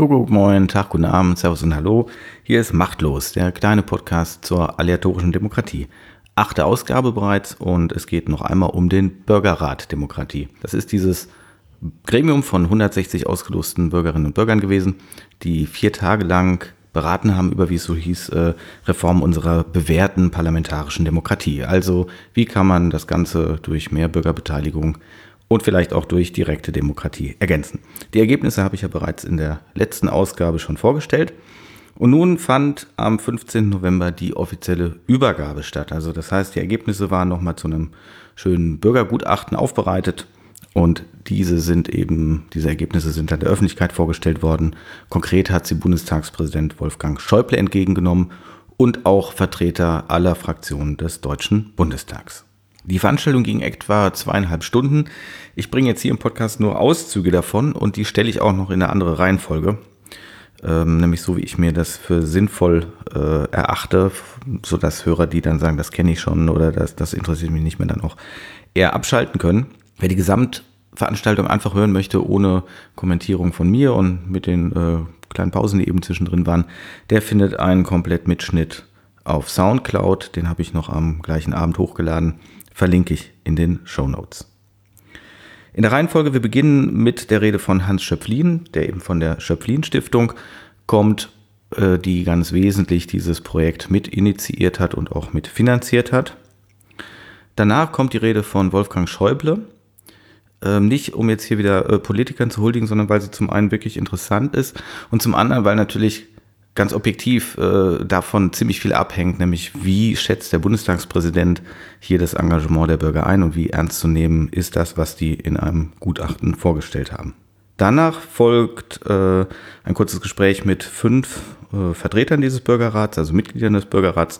Kuckuck, moin, Tag, guten Abend, Servus und Hallo. Hier ist Machtlos, der kleine Podcast zur aleatorischen Demokratie. Achte Ausgabe bereits und es geht noch einmal um den Bürgerrat Demokratie. Das ist dieses Gremium von 160 ausgelosten Bürgerinnen und Bürgern gewesen, die vier Tage lang beraten haben über, wie es so hieß, äh, Reform unserer bewährten parlamentarischen Demokratie. Also wie kann man das Ganze durch mehr Bürgerbeteiligung und vielleicht auch durch direkte Demokratie ergänzen. Die Ergebnisse habe ich ja bereits in der letzten Ausgabe schon vorgestellt. Und nun fand am 15. November die offizielle Übergabe statt. Also das heißt, die Ergebnisse waren nochmal zu einem schönen Bürgergutachten aufbereitet und diese sind eben, diese Ergebnisse sind dann der Öffentlichkeit vorgestellt worden. Konkret hat sie Bundestagspräsident Wolfgang Schäuble entgegengenommen und auch Vertreter aller Fraktionen des Deutschen Bundestags. Die Veranstaltung ging etwa zweieinhalb Stunden. Ich bringe jetzt hier im Podcast nur Auszüge davon und die stelle ich auch noch in eine andere Reihenfolge. Ähm, nämlich so, wie ich mir das für sinnvoll äh, erachte, sodass Hörer, die dann sagen, das kenne ich schon oder das, das interessiert mich nicht mehr, dann auch eher abschalten können. Wer die Gesamtveranstaltung einfach hören möchte, ohne Kommentierung von mir und mit den äh, kleinen Pausen, die eben zwischendrin waren, der findet einen Komplettmitschnitt auf Soundcloud. Den habe ich noch am gleichen Abend hochgeladen verlinke ich in den Show Notes. In der Reihenfolge, wir beginnen mit der Rede von Hans Schöpflin, der eben von der Schöpflin Stiftung kommt, äh, die ganz wesentlich dieses Projekt mit initiiert hat und auch mit finanziert hat. Danach kommt die Rede von Wolfgang Schäuble, ähm, nicht um jetzt hier wieder äh, Politikern zu huldigen, sondern weil sie zum einen wirklich interessant ist und zum anderen, weil natürlich ganz objektiv äh, davon ziemlich viel abhängt, nämlich wie schätzt der Bundestagspräsident hier das Engagement der Bürger ein und wie ernst zu nehmen ist das, was die in einem Gutachten vorgestellt haben. Danach folgt äh, ein kurzes Gespräch mit fünf äh, Vertretern dieses Bürgerrats, also Mitgliedern des Bürgerrats.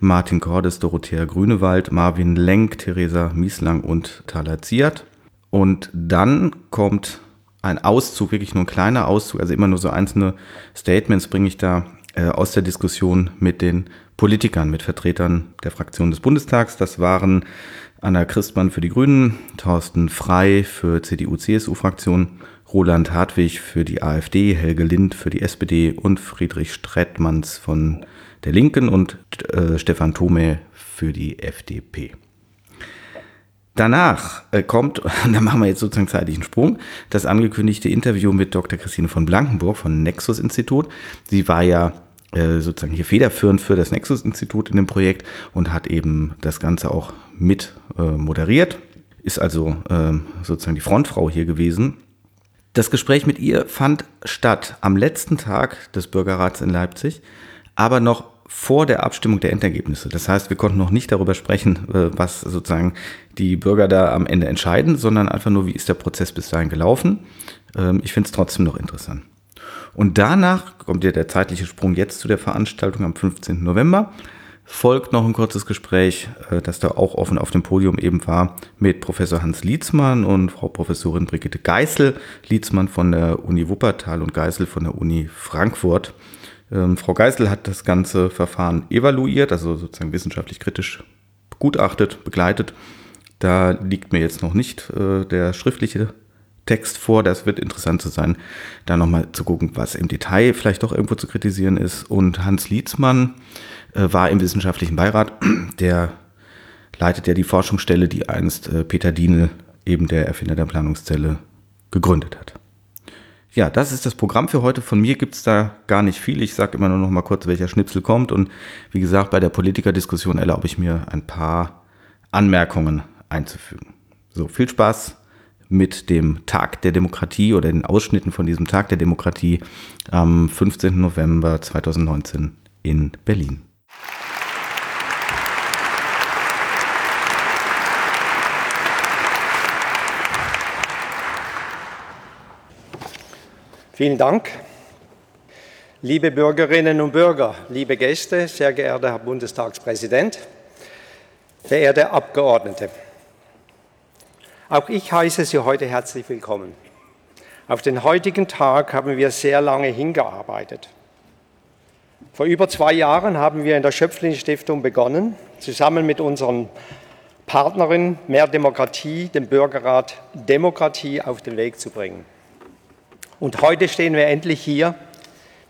Martin Cordes, Dorothea Grünewald, Marvin Lenk, Theresa Mieslang und Thala Ziert. Und dann kommt ein Auszug, wirklich nur ein kleiner Auszug, also immer nur so einzelne Statements bringe ich da äh, aus der Diskussion mit den Politikern, mit Vertretern der Fraktion des Bundestags. Das waren Anna Christmann für die Grünen, Thorsten Frei für CDU-CSU-Fraktion, Roland Hartwig für die AfD, Helge Lind für die SPD und Friedrich Strettmanns von der Linken und äh, Stefan Thome für die FDP. Danach äh, kommt, da machen wir jetzt sozusagen zeitlichen Sprung, das angekündigte Interview mit Dr. Christine von Blankenburg von Nexus Institut. Sie war ja äh, sozusagen hier federführend für das Nexus Institut in dem Projekt und hat eben das Ganze auch mit äh, moderiert, ist also ähm, sozusagen die Frontfrau hier gewesen. Das Gespräch mit ihr fand statt am letzten Tag des Bürgerrats in Leipzig, aber noch vor der Abstimmung der Endergebnisse. Das heißt, wir konnten noch nicht darüber sprechen, äh, was sozusagen die Bürger da am Ende entscheiden, sondern einfach nur, wie ist der Prozess bis dahin gelaufen. Ähm, ich finde es trotzdem noch interessant. Und danach kommt ja der zeitliche Sprung jetzt zu der Veranstaltung am 15. November. Folgt noch ein kurzes Gespräch, äh, das da auch offen auf dem Podium eben war, mit Professor Hans Lietzmann und Frau Professorin Brigitte Geißel. Lietzmann von der Uni Wuppertal und Geißel von der Uni Frankfurt. Ähm, Frau Geisel hat das ganze Verfahren evaluiert, also sozusagen wissenschaftlich kritisch begutachtet, begleitet. Da liegt mir jetzt noch nicht äh, der schriftliche Text vor. Das wird interessant zu sein, da nochmal zu gucken, was im Detail vielleicht doch irgendwo zu kritisieren ist. Und Hans Lietzmann äh, war im wissenschaftlichen Beirat, der leitet ja die Forschungsstelle, die einst äh, Peter Dienel, eben der Erfinder der Planungszelle, gegründet hat. Ja, das ist das Programm für heute. Von mir gibt's da gar nicht viel. Ich sage immer nur noch mal kurz, welcher Schnipsel kommt. Und wie gesagt, bei der Politikerdiskussion erlaube ich mir ein paar Anmerkungen einzufügen. So, viel Spaß mit dem Tag der Demokratie oder den Ausschnitten von diesem Tag der Demokratie am 15. November 2019 in Berlin. Vielen Dank. Liebe Bürgerinnen und Bürger, liebe Gäste, sehr geehrter Herr Bundestagspräsident, verehrte Abgeordnete. Auch ich heiße Sie heute herzlich willkommen. Auf den heutigen Tag haben wir sehr lange hingearbeitet. Vor über zwei Jahren haben wir in der Schöpflin Stiftung begonnen, zusammen mit unseren Partnerin Mehr Demokratie, dem Bürgerrat Demokratie auf den Weg zu bringen. Und heute stehen wir endlich hier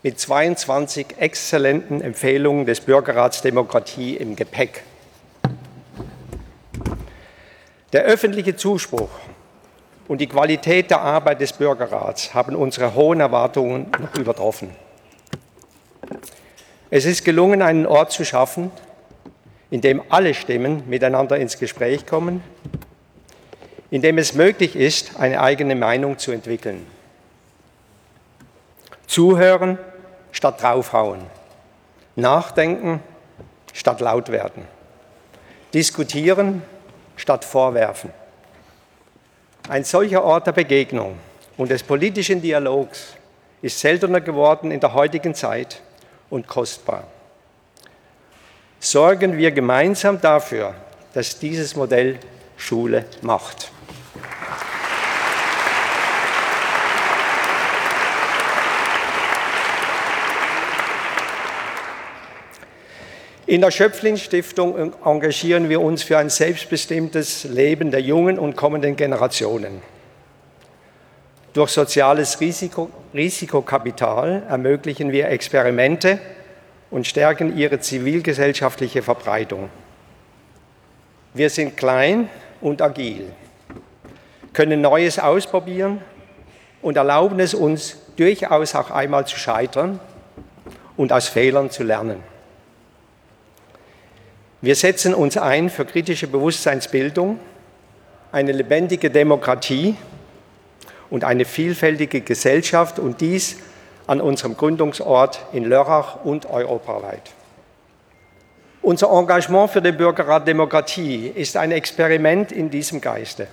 mit 22 exzellenten Empfehlungen des Bürgerrats Demokratie im Gepäck. Der öffentliche Zuspruch und die Qualität der Arbeit des Bürgerrats haben unsere hohen Erwartungen noch übertroffen. Es ist gelungen, einen Ort zu schaffen, in dem alle Stimmen miteinander ins Gespräch kommen, in dem es möglich ist, eine eigene Meinung zu entwickeln. Zuhören statt draufhauen, nachdenken statt laut werden, diskutieren statt vorwerfen. Ein solcher Ort der Begegnung und des politischen Dialogs ist seltener geworden in der heutigen Zeit und kostbar. Sorgen wir gemeinsam dafür, dass dieses Modell Schule macht. In der Schöpflin-Stiftung engagieren wir uns für ein selbstbestimmtes Leben der jungen und kommenden Generationen. Durch soziales Risiko, Risikokapital ermöglichen wir Experimente und stärken ihre zivilgesellschaftliche Verbreitung. Wir sind klein und agil, können Neues ausprobieren und erlauben es uns durchaus auch einmal zu scheitern und aus Fehlern zu lernen. Wir setzen uns ein für kritische Bewusstseinsbildung, eine lebendige Demokratie und eine vielfältige Gesellschaft und dies an unserem Gründungsort in Lörrach und europaweit. Unser Engagement für den Bürgerrat Demokratie ist ein Experiment in diesem Geiste.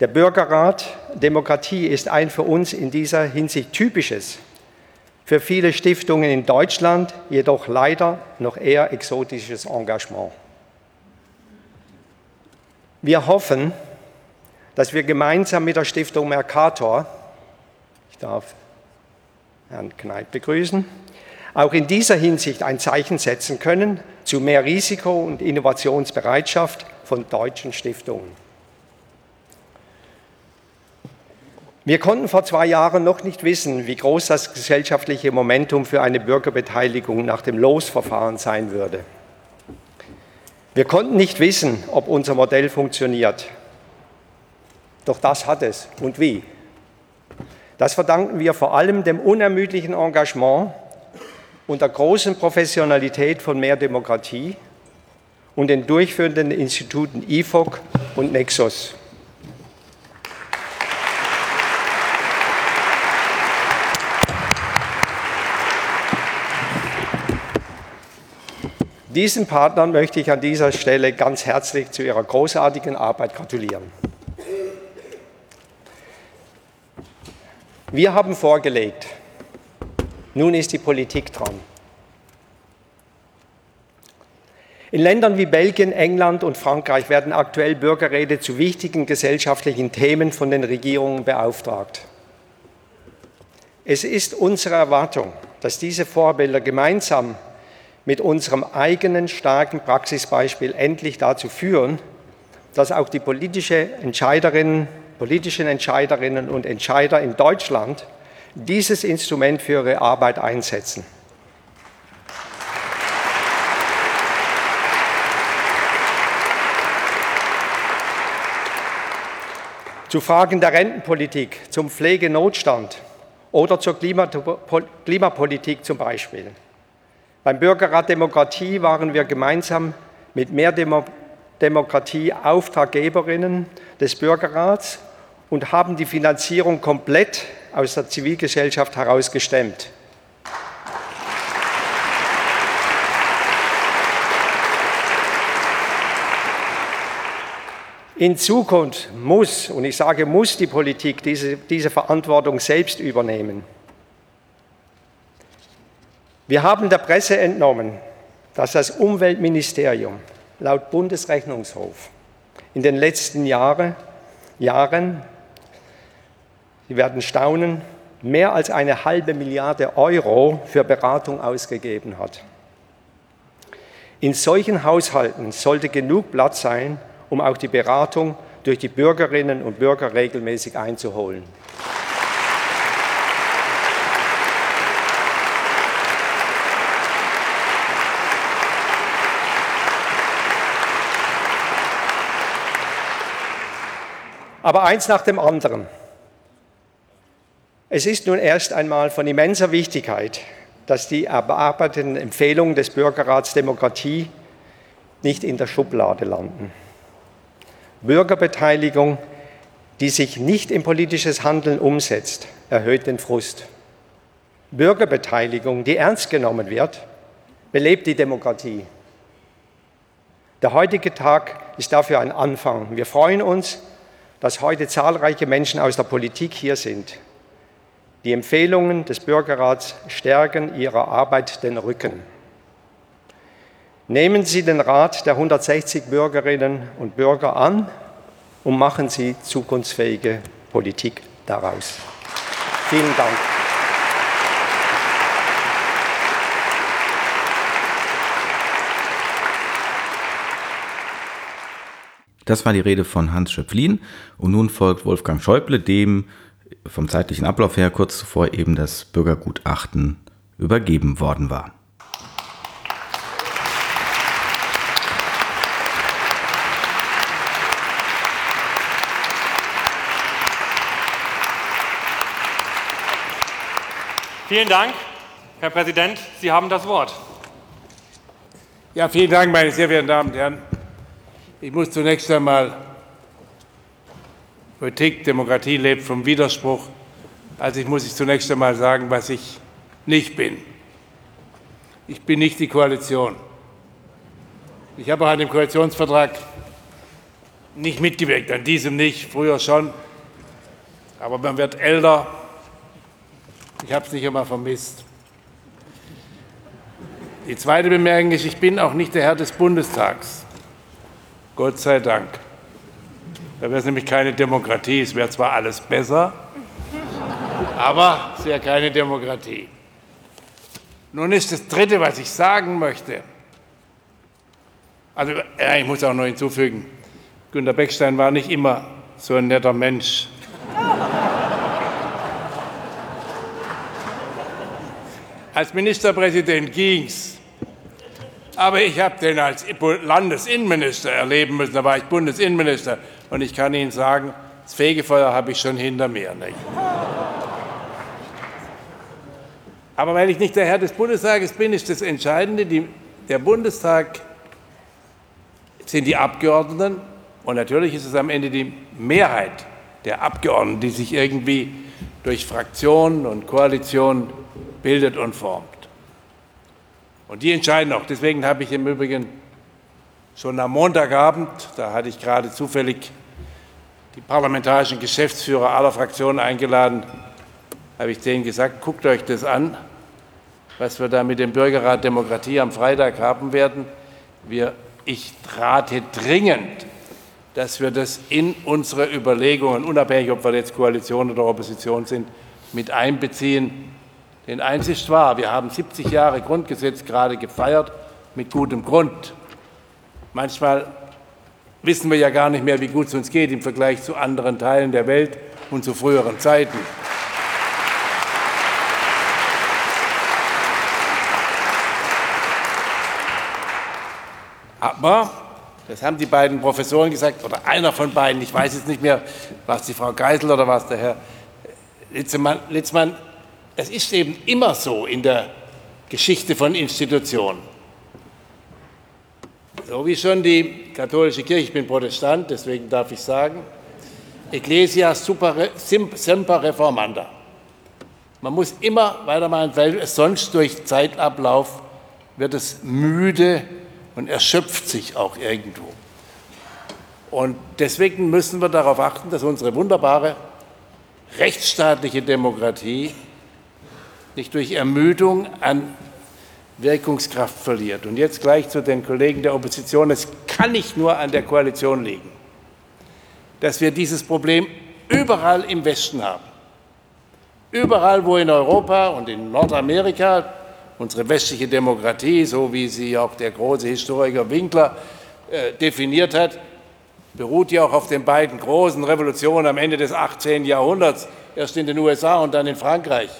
Der Bürgerrat Demokratie ist ein für uns in dieser Hinsicht typisches für viele Stiftungen in Deutschland jedoch leider noch eher exotisches Engagement. Wir hoffen, dass wir gemeinsam mit der Stiftung Mercator, ich darf Herrn Kneip begrüßen, auch in dieser Hinsicht ein Zeichen setzen können zu mehr Risiko- und Innovationsbereitschaft von deutschen Stiftungen. Wir konnten vor zwei Jahren noch nicht wissen, wie groß das gesellschaftliche Momentum für eine Bürgerbeteiligung nach dem Losverfahren sein würde. Wir konnten nicht wissen, ob unser Modell funktioniert. Doch das hat es. Und wie? Das verdanken wir vor allem dem unermüdlichen Engagement und der großen Professionalität von Mehr Demokratie und den durchführenden Instituten IFOC und Nexus. Diesen Partnern möchte ich an dieser Stelle ganz herzlich zu ihrer großartigen Arbeit gratulieren. Wir haben vorgelegt, nun ist die Politik dran. In Ländern wie Belgien, England und Frankreich werden aktuell Bürgerräte zu wichtigen gesellschaftlichen Themen von den Regierungen beauftragt. Es ist unsere Erwartung, dass diese Vorbilder gemeinsam mit unserem eigenen starken Praxisbeispiel endlich dazu führen, dass auch die politische Entscheiderinnen, politischen Entscheiderinnen und Entscheider in Deutschland dieses Instrument für ihre Arbeit einsetzen. Zu Fragen der Rentenpolitik, zum Pflegenotstand oder zur Klimapolitik zum Beispiel. Beim Bürgerrat Demokratie waren wir gemeinsam mit mehr Demo Demokratie Auftraggeberinnen des Bürgerrats und haben die Finanzierung komplett aus der Zivilgesellschaft herausgestemmt. In Zukunft muss, und ich sage muss, die Politik diese, diese Verantwortung selbst übernehmen. Wir haben der Presse entnommen, dass das Umweltministerium laut Bundesrechnungshof in den letzten Jahre, Jahren, Sie werden staunen, mehr als eine halbe Milliarde Euro für Beratung ausgegeben hat. In solchen Haushalten sollte genug Platz sein, um auch die Beratung durch die Bürgerinnen und Bürger regelmäßig einzuholen. Aber eins nach dem anderen. Es ist nun erst einmal von immenser Wichtigkeit, dass die erarbeiteten Empfehlungen des Bürgerrats Demokratie nicht in der Schublade landen. Bürgerbeteiligung, die sich nicht in politisches Handeln umsetzt, erhöht den Frust. Bürgerbeteiligung, die ernst genommen wird, belebt die Demokratie. Der heutige Tag ist dafür ein Anfang. Wir freuen uns, dass heute zahlreiche Menschen aus der Politik hier sind. Die Empfehlungen des Bürgerrats stärken ihrer Arbeit den Rücken. Nehmen Sie den Rat der 160 Bürgerinnen und Bürger an und machen Sie zukunftsfähige Politik daraus. Vielen Dank. Das war die Rede von Hans Schöpflin und nun folgt Wolfgang Schäuble, dem vom zeitlichen Ablauf her kurz zuvor eben das Bürgergutachten übergeben worden war. Vielen Dank, Herr Präsident. Sie haben das Wort. Ja, vielen Dank, meine sehr verehrten Damen und Herren. Ich muss zunächst einmal, Politik, Demokratie lebt vom Widerspruch. Also ich muss ich zunächst einmal sagen, was ich nicht bin. Ich bin nicht die Koalition. Ich habe auch an dem Koalitionsvertrag nicht mitgewirkt, an diesem nicht, früher schon. Aber man wird älter, ich habe es nicht immer vermisst. Die zweite Bemerkung ist, ich bin auch nicht der Herr des Bundestags. Gott sei Dank. Da wäre es nämlich keine Demokratie. Es wäre zwar alles besser, aber es wäre keine Demokratie. Nun ist das Dritte, was ich sagen möchte. Also, ich muss auch noch hinzufügen, Günter Beckstein war nicht immer so ein netter Mensch. Als Ministerpräsident ging's. Aber ich habe den als Landesinnenminister erleben müssen. Da war ich Bundesinnenminister. Und ich kann Ihnen sagen, das Fegefeuer habe ich schon hinter mir. Nicht? Aber weil ich nicht der Herr des Bundestages bin, ist das Entscheidende, die, der Bundestag sind die Abgeordneten und natürlich ist es am Ende die Mehrheit der Abgeordneten, die sich irgendwie durch Fraktionen und Koalitionen bildet und formt. Und die entscheiden auch. Deswegen habe ich im Übrigen schon am Montagabend, da hatte ich gerade zufällig die parlamentarischen Geschäftsführer aller Fraktionen eingeladen, habe ich denen gesagt, guckt euch das an, was wir da mit dem Bürgerrat Demokratie am Freitag haben werden. Wir, ich rate dringend, dass wir das in unsere Überlegungen, unabhängig ob wir jetzt Koalition oder Opposition sind, mit einbeziehen denn eins ist wahr, wir haben 70 Jahre Grundgesetz gerade gefeiert, mit gutem Grund. Manchmal wissen wir ja gar nicht mehr, wie gut es uns geht im Vergleich zu anderen Teilen der Welt und zu früheren Zeiten. Aber, das haben die beiden Professoren gesagt, oder einer von beiden, ich weiß jetzt nicht mehr, was die Frau Geisel oder was der Herr Litzmann, Litzmann es ist eben immer so in der Geschichte von Institutionen. So wie schon die katholische Kirche, ich bin Protestant, deswegen darf ich sagen, Ecclesia super, semper reformanda. Man muss immer weitermachen, weil es sonst durch Zeitablauf wird es müde und erschöpft sich auch irgendwo. Und deswegen müssen wir darauf achten, dass unsere wunderbare rechtsstaatliche Demokratie nicht durch Ermüdung an Wirkungskraft verliert. Und jetzt gleich zu den Kollegen der Opposition. Es kann nicht nur an der Koalition liegen, dass wir dieses Problem überall im Westen haben. Überall, wo in Europa und in Nordamerika unsere westliche Demokratie, so wie sie auch der große Historiker Winkler äh, definiert hat, beruht ja auch auf den beiden großen Revolutionen am Ende des 18. Jahrhunderts, erst in den USA und dann in Frankreich.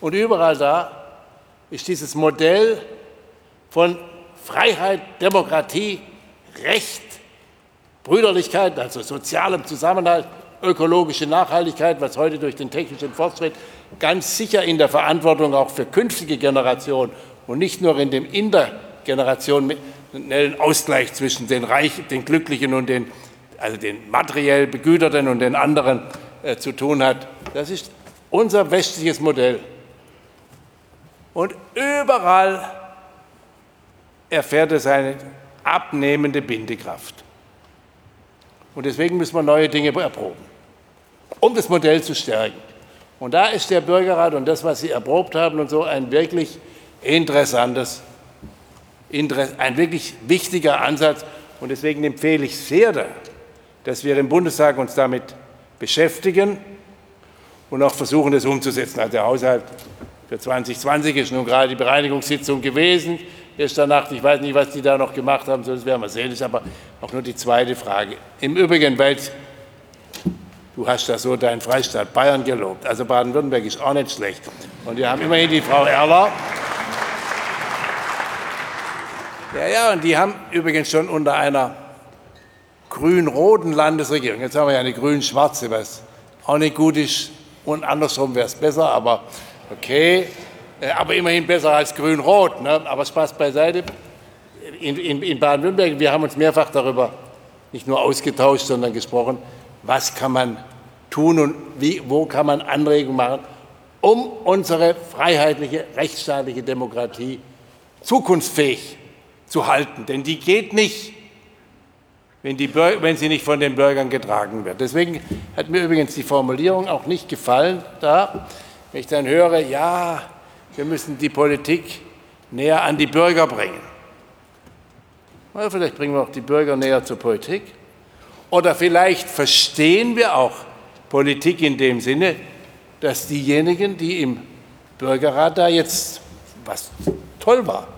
Und überall da ist dieses Modell von Freiheit, Demokratie, Recht Brüderlichkeit, also sozialem Zusammenhalt, ökologische Nachhaltigkeit, was heute durch den technischen Fortschritt ganz sicher in der Verantwortung auch für künftige Generationen und nicht nur in dem intergenerationellen Ausgleich zwischen den Reichen, den Glücklichen und den, also den materiell Begüterten und den anderen äh, zu tun hat. Das ist unser westliches Modell. Und überall erfährt es eine abnehmende Bindekraft. Und deswegen müssen wir neue Dinge erproben, um das Modell zu stärken. Und da ist der Bürgerrat und das, was Sie erprobt haben und so, ein wirklich interessantes, ein wirklich wichtiger Ansatz. Und deswegen empfehle ich sehr, dass wir im Bundestag uns damit beschäftigen und auch versuchen, das umzusetzen. Also der Haushalt für 2020 ist nun gerade die Bereinigungssitzung gewesen gestern Nacht. Ich weiß nicht, was die da noch gemacht haben, das werden wir sehen. Das ist aber auch nur die zweite Frage. Im Übrigen, weil du hast da so deinen Freistaat Bayern gelobt. Also Baden-Württemberg ist auch nicht schlecht. Und wir haben immerhin die Frau Erler. Ja, ja, und die haben übrigens schon unter einer grün-roten Landesregierung, jetzt haben wir ja eine grün-schwarze, was auch nicht gut ist, und andersrum wäre es besser, aber okay, äh, aber immerhin besser als grün-rot. Ne? Aber Spaß beiseite. In, in, in Baden-Württemberg, wir haben uns mehrfach darüber nicht nur ausgetauscht, sondern gesprochen, was kann man tun und wie, wo kann man Anregungen machen, um unsere freiheitliche, rechtsstaatliche Demokratie zukunftsfähig zu halten. Denn die geht nicht, wenn, die, wenn sie nicht von den Bürgern getragen wird. Deswegen hat mir übrigens die Formulierung auch nicht gefallen da, wenn ich dann höre, ja, wir müssen die Politik näher an die Bürger bringen. Oder vielleicht bringen wir auch die Bürger näher zur Politik. Oder vielleicht verstehen wir auch Politik in dem Sinne, dass diejenigen, die im Bürgerrat da jetzt, was toll war,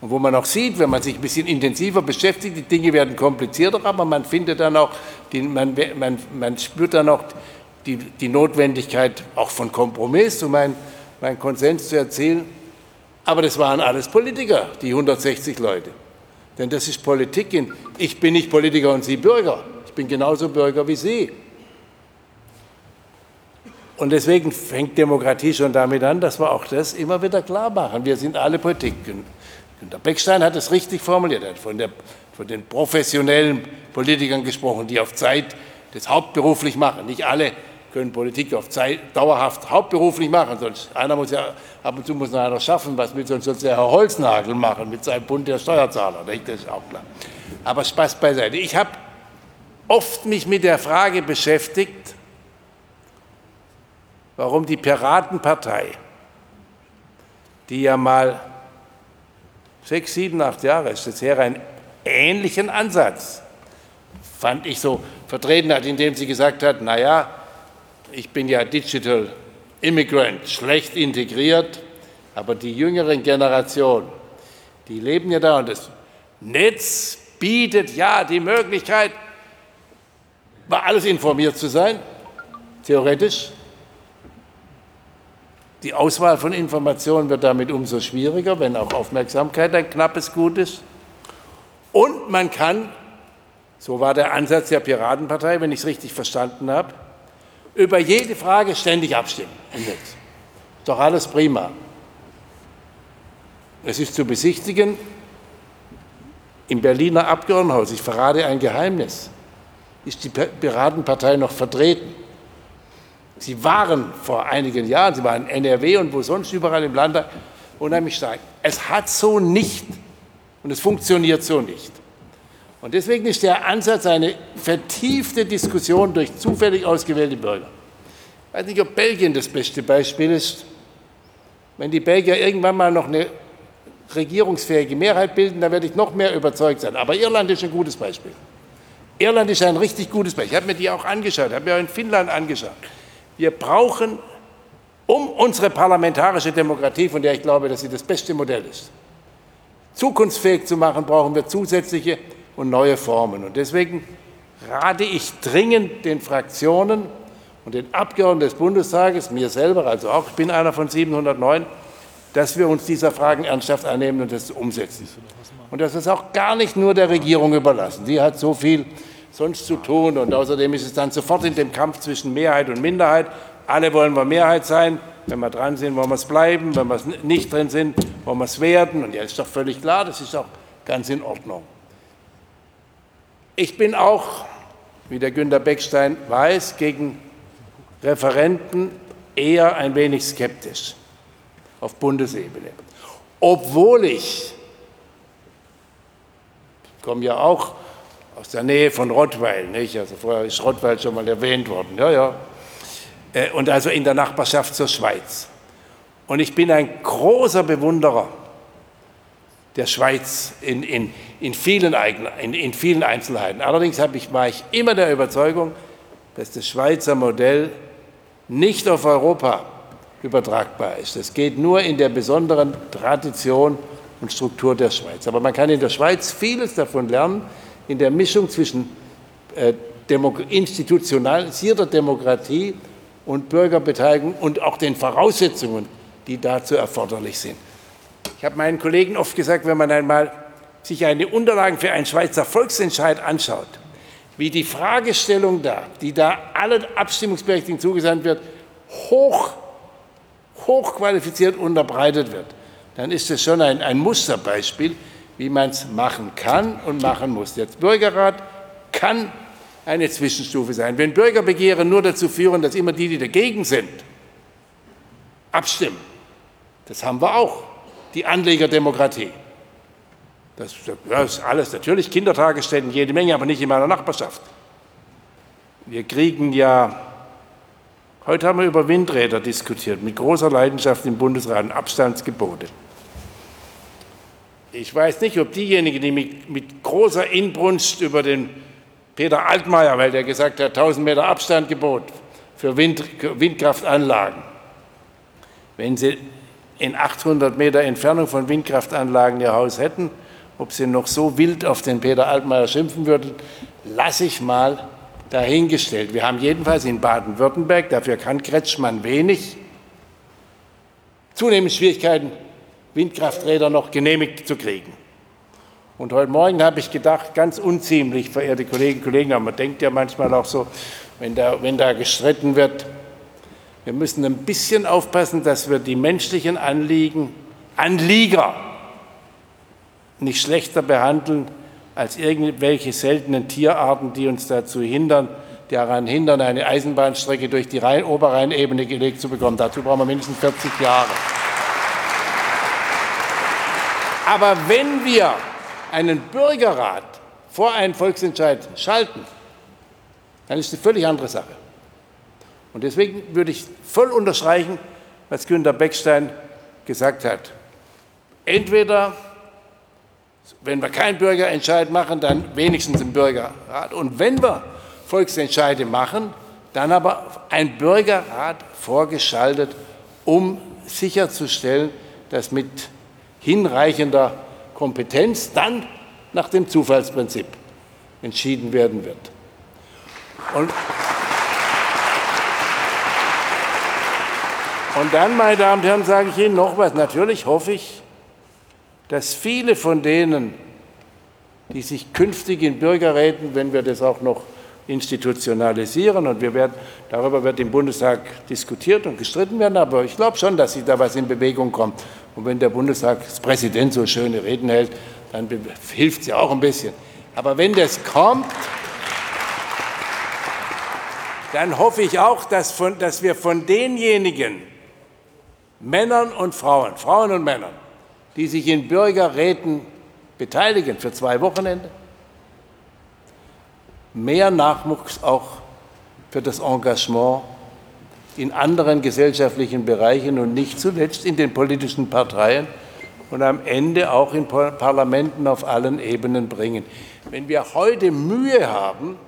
und wo man auch sieht, wenn man sich ein bisschen intensiver beschäftigt, die Dinge werden komplizierter, aber man findet dann auch, die, man, man, man spürt dann auch die, die Notwendigkeit auch von Kompromiss. Mein meinen Konsens zu erzielen. Aber das waren alles Politiker, die 160 Leute. Denn das ist Politik. Ich bin nicht Politiker und Sie Bürger. Ich bin genauso Bürger wie Sie. Und deswegen fängt Demokratie schon damit an, dass wir auch das immer wieder klar machen. Wir sind alle Politik. Günter Beckstein hat es richtig formuliert. Er hat von, der, von den professionellen Politikern gesprochen, die auf Zeit das hauptberuflich machen. Nicht alle können Politik auf Zeit dauerhaft hauptberuflich machen. Sonst einer muss ja ab und zu muss einer schaffen, was mit sonst soll der Herr Holznagel machen mit seinem Bund der Steuerzahler. Das ist auch klar. Aber Spaß beiseite. Ich habe oft mich mit der Frage beschäftigt, warum die Piratenpartei, die ja mal sechs, sieben, acht Jahre ist das her, einen ähnlichen Ansatz, fand ich so, vertreten hat, indem sie gesagt hat, naja, ich bin ja Digital Immigrant, schlecht integriert, aber die jüngeren Generationen, die leben ja da und das Netz bietet ja die Möglichkeit, über alles informiert zu sein, theoretisch. Die Auswahl von Informationen wird damit umso schwieriger, wenn auch Aufmerksamkeit ein knappes Gut ist. Und man kann, so war der Ansatz der Piratenpartei, wenn ich es richtig verstanden habe, über jede Frage ständig abstimmen. Ist doch alles prima. Es ist zu besichtigen im Berliner Abgeordnetenhaus, ich verrate ein Geheimnis, ist die Piratenpartei noch vertreten. Sie waren vor einigen Jahren, sie waren in NRW und wo sonst überall im Land unheimlich stark. Es hat so nicht und es funktioniert so nicht. Und deswegen ist der Ansatz eine vertiefte Diskussion durch zufällig ausgewählte Bürger. Ich weiß nicht, ob Belgien das beste Beispiel ist. Wenn die Belgier irgendwann mal noch eine regierungsfähige Mehrheit bilden, dann werde ich noch mehr überzeugt sein. Aber Irland ist ein gutes Beispiel. Irland ist ein richtig gutes Beispiel. Ich habe mir die auch angeschaut, habe mir auch in Finnland angeschaut. Wir brauchen, um unsere parlamentarische Demokratie, von der ich glaube, dass sie das beste Modell ist, zukunftsfähig zu machen, brauchen wir zusätzliche und neue Formen. Und deswegen rate ich dringend den Fraktionen und den Abgeordneten des Bundestages, mir selber, also auch, ich bin einer von 709, dass wir uns dieser Fragen ernsthaft annehmen und das umsetzen. Und das ist auch gar nicht nur der Regierung überlassen. Sie hat so viel sonst zu tun. Und außerdem ist es dann sofort in dem Kampf zwischen Mehrheit und Minderheit. Alle wollen wir Mehrheit sein. Wenn wir dran sind, wollen wir es bleiben. Wenn wir nicht drin sind, wollen wir es werden. Und ja, ist doch völlig klar, das ist auch ganz in Ordnung. Ich bin auch, wie der Günter Beckstein weiß, gegen Referenten eher ein wenig skeptisch auf Bundesebene. Obwohl ich, ich komme ja auch aus der Nähe von Rottweil, nicht? also vorher ist Rottweil schon mal erwähnt worden, ja, ja, äh, und also in der Nachbarschaft zur Schweiz. Und ich bin ein großer Bewunderer der Schweiz in, in, in, vielen, in, in vielen Einzelheiten. Allerdings ich, war ich immer der Überzeugung, dass das Schweizer Modell nicht auf Europa übertragbar ist. Es geht nur in der besonderen Tradition und Struktur der Schweiz. Aber man kann in der Schweiz vieles davon lernen, in der Mischung zwischen äh, Demo institutionalisierter Demokratie und Bürgerbeteiligung und auch den Voraussetzungen, die dazu erforderlich sind. Ich habe meinen Kollegen oft gesagt, wenn man einmal sich eine Unterlagen für einen Schweizer Volksentscheid anschaut, wie die Fragestellung da, die da allen Abstimmungsberechtigten zugesandt wird, hoch, hochqualifiziert unterbreitet wird, dann ist es schon ein, ein Musterbeispiel, wie man es machen kann und machen muss. Der Bürgerrat kann eine Zwischenstufe sein. Wenn Bürgerbegehren nur dazu führen, dass immer die, die dagegen sind, abstimmen, das haben wir auch, die Anlegerdemokratie. Das, das ist alles natürlich Kindertagesstätten, jede Menge, aber nicht in meiner Nachbarschaft. Wir kriegen ja, heute haben wir über Windräder diskutiert, mit großer Leidenschaft im Bundesrat, Abstandsgebote. Ich weiß nicht, ob diejenigen, die mit, mit großer Inbrunst über den Peter Altmaier, weil der gesagt hat, 1000 Meter Abstandgebot für Wind, Windkraftanlagen, wenn sie in 800 Meter Entfernung von Windkraftanlagen ihr Haus hätten, ob sie noch so wild auf den Peter Altmaier schimpfen würden, lasse ich mal dahingestellt. Wir haben jedenfalls in Baden-Württemberg, dafür kann Kretschmann wenig, zunehmend Schwierigkeiten, Windkrafträder noch genehmigt zu kriegen. Und heute Morgen habe ich gedacht, ganz unziemlich, verehrte Kolleginnen und Kollegen, aber man denkt ja manchmal auch so, wenn da, wenn da gestritten wird, wir müssen ein bisschen aufpassen, dass wir die menschlichen Anliegen, Anlieger nicht schlechter behandeln als irgendwelche seltenen Tierarten, die uns dazu hindern, daran hindern, eine Eisenbahnstrecke durch die Rhein Oberrheinebene gelegt zu bekommen. Dazu brauchen wir mindestens 40 Jahre. Aber wenn wir einen Bürgerrat vor einen Volksentscheid schalten, dann ist es eine völlig andere Sache. Und deswegen würde ich voll unterstreichen, was Günter Beckstein gesagt hat. Entweder wenn wir keinen Bürgerentscheid machen, dann wenigstens im Bürgerrat. Und wenn wir Volksentscheide machen, dann aber ein Bürgerrat vorgeschaltet, um sicherzustellen, dass mit hinreichender Kompetenz dann nach dem Zufallsprinzip entschieden werden wird. Und, und dann, meine Damen und Herren, sage ich Ihnen noch was. Natürlich hoffe ich, dass viele von denen, die sich künftig in Bürgerräten, wenn wir das auch noch institutionalisieren und wir werden, darüber wird im Bundestag diskutiert und gestritten werden, aber ich glaube schon, dass sich da was in Bewegung kommt. Und wenn der Bundestagspräsident so schöne Reden hält, dann hilft es ja auch ein bisschen. Aber wenn das kommt, dann hoffe ich auch, dass, von, dass wir von denjenigen Männern und Frauen, Frauen und Männern, die sich in Bürgerräten beteiligen für zwei Wochenende, mehr Nachwuchs auch für das Engagement in anderen gesellschaftlichen Bereichen und nicht zuletzt in den politischen Parteien und am Ende auch in Parlamenten auf allen Ebenen bringen. Wenn wir heute Mühe haben,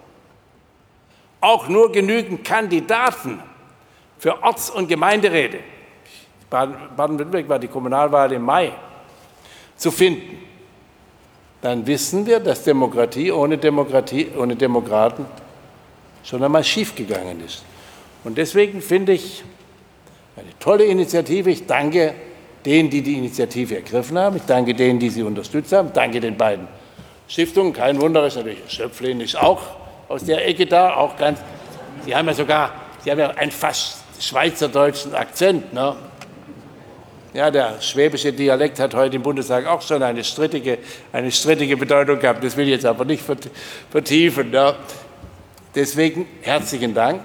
auch nur genügend Kandidaten für Orts- und Gemeinderäte, Baden-Württemberg war die Kommunalwahl im Mai, zu finden, dann wissen wir, dass Demokratie ohne Demokratie, ohne Demokraten schon einmal schiefgegangen ist. Und deswegen finde ich eine tolle Initiative. Ich danke denen, die die Initiative ergriffen haben. Ich danke denen, die sie unterstützt haben. Ich danke den beiden Stiftungen. Kein Wunder, ist natürlich Schöpflin ist auch aus der Ecke da, auch ganz, Sie haben ja sogar, Sie haben ja einen fast schweizerdeutschen Akzent. Ne? Ja, der schwäbische Dialekt hat heute im Bundestag auch schon eine strittige, eine strittige Bedeutung gehabt. Das will ich jetzt aber nicht vertiefen. Ne? Deswegen herzlichen Dank.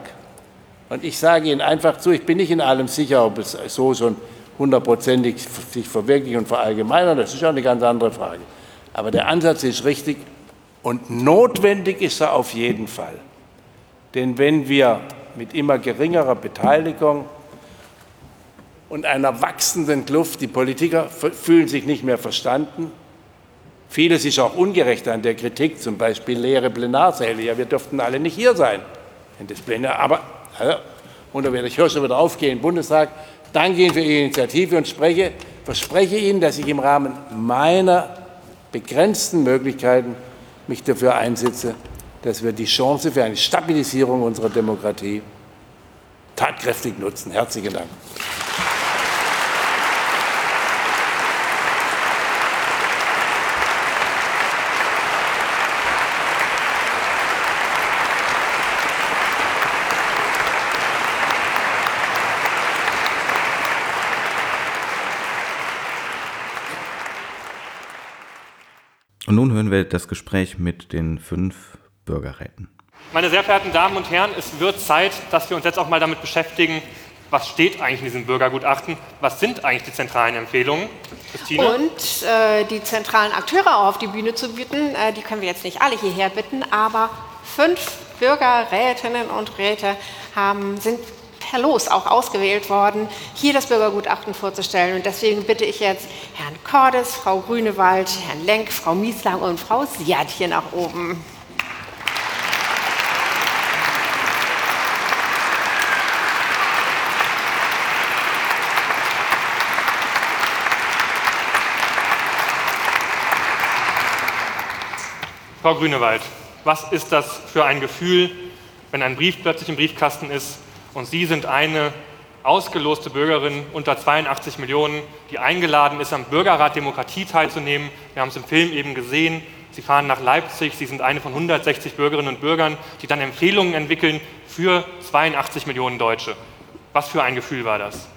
Und ich sage Ihnen einfach zu, ich bin nicht in allem sicher, ob es so schon hundertprozentig sich verwirklicht und verallgemeinert. Das ist auch eine ganz andere Frage. Aber der Ansatz ist richtig und notwendig ist er auf jeden Fall. Denn wenn wir mit immer geringerer Beteiligung und einer wachsenden Kluft, die Politiker fühlen sich nicht mehr verstanden, vieles ist auch ungerecht an der Kritik, zum Beispiel leere Plenarsäle, ja, wir dürften alle nicht hier sein. Das Plenar, aber, also, und da werde ich schon wieder aufgehen, Bundestag, danke Ihnen für Ihre Initiative und spreche, verspreche Ihnen, dass ich im Rahmen meiner begrenzten Möglichkeiten mich dafür einsetze, dass wir die Chance für eine Stabilisierung unserer Demokratie tatkräftig nutzen. Herzlichen Dank. Und nun hören wir das Gespräch mit den fünf Bürgerräten. Meine sehr verehrten Damen und Herren, es wird Zeit, dass wir uns jetzt auch mal damit beschäftigen, was steht eigentlich in diesem Bürgergutachten, was sind eigentlich die zentralen Empfehlungen. Christine? Und äh, die zentralen Akteure auch auf die Bühne zu bitten, äh, die können wir jetzt nicht alle hierher bitten, aber fünf Bürgerrätinnen und Räte haben, sind per Los auch ausgewählt worden, hier das Bürgergutachten vorzustellen. Und deswegen bitte ich jetzt Herrn Cordes, Frau Grünewald, Herrn Lenk, Frau Mieslang und Frau Siad hier nach oben. Frau Grünewald, was ist das für ein Gefühl, wenn ein Brief plötzlich im Briefkasten ist und Sie sind eine ausgeloste Bürgerin unter 82 Millionen, die eingeladen ist, am Bürgerrat Demokratie teilzunehmen. Wir haben es im Film eben gesehen. Sie fahren nach Leipzig. Sie sind eine von 160 Bürgerinnen und Bürgern, die dann Empfehlungen entwickeln für 82 Millionen Deutsche. Was für ein Gefühl war das?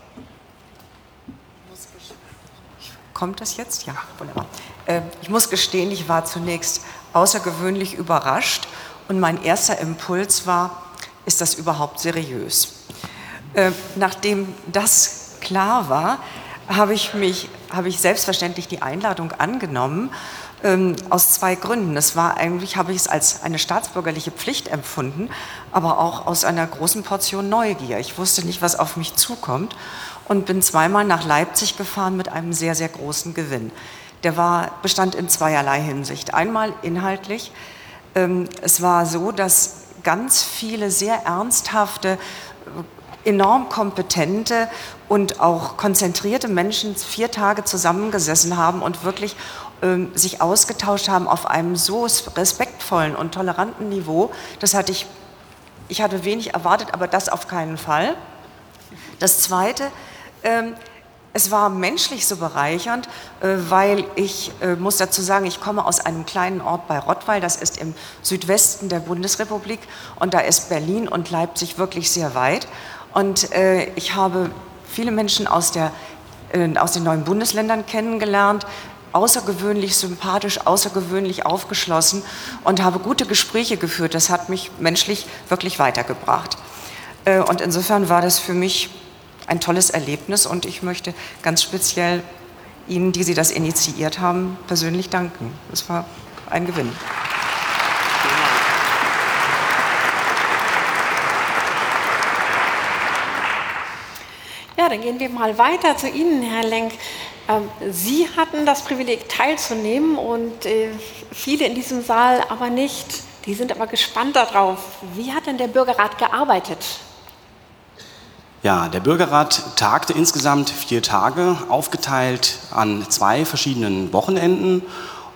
Kommt das jetzt? Ja, wunderbar. Äh, ich muss gestehen, ich war zunächst außergewöhnlich überrascht und mein erster Impuls war, ist das überhaupt seriös? Äh, nachdem das klar war, habe ich, mich, habe ich selbstverständlich die Einladung angenommen, ähm, aus zwei Gründen. Es war eigentlich, habe ich es als eine staatsbürgerliche Pflicht empfunden, aber auch aus einer großen Portion Neugier. Ich wusste nicht, was auf mich zukommt und bin zweimal nach Leipzig gefahren mit einem sehr, sehr großen Gewinn. Der war, bestand in zweierlei Hinsicht. Einmal inhaltlich. Ähm, es war so, dass ganz viele sehr ernsthafte, enorm kompetente und auch konzentrierte Menschen vier Tage zusammengesessen haben und wirklich ähm, sich ausgetauscht haben auf einem so respektvollen und toleranten Niveau. Das hatte ich, ich hatte wenig erwartet, aber das auf keinen Fall. Das Zweite, ähm, es war menschlich so bereichernd, äh, weil ich äh, muss dazu sagen, ich komme aus einem kleinen Ort bei Rottweil, das ist im Südwesten der Bundesrepublik und da ist Berlin und Leipzig wirklich sehr weit. Und äh, ich habe viele Menschen aus, der, aus den neuen Bundesländern kennengelernt, außergewöhnlich sympathisch, außergewöhnlich aufgeschlossen und habe gute Gespräche geführt. Das hat mich menschlich wirklich weitergebracht. Und insofern war das für mich ein tolles Erlebnis und ich möchte ganz speziell Ihnen, die Sie das initiiert haben, persönlich danken. Es war ein Gewinn. Ja, dann gehen wir mal weiter zu Ihnen, Herr Lenk. Ähm, Sie hatten das Privileg teilzunehmen und äh, viele in diesem Saal aber nicht. Die sind aber gespannt darauf. Wie hat denn der Bürgerrat gearbeitet? Ja, der Bürgerrat tagte insgesamt vier Tage, aufgeteilt an zwei verschiedenen Wochenenden.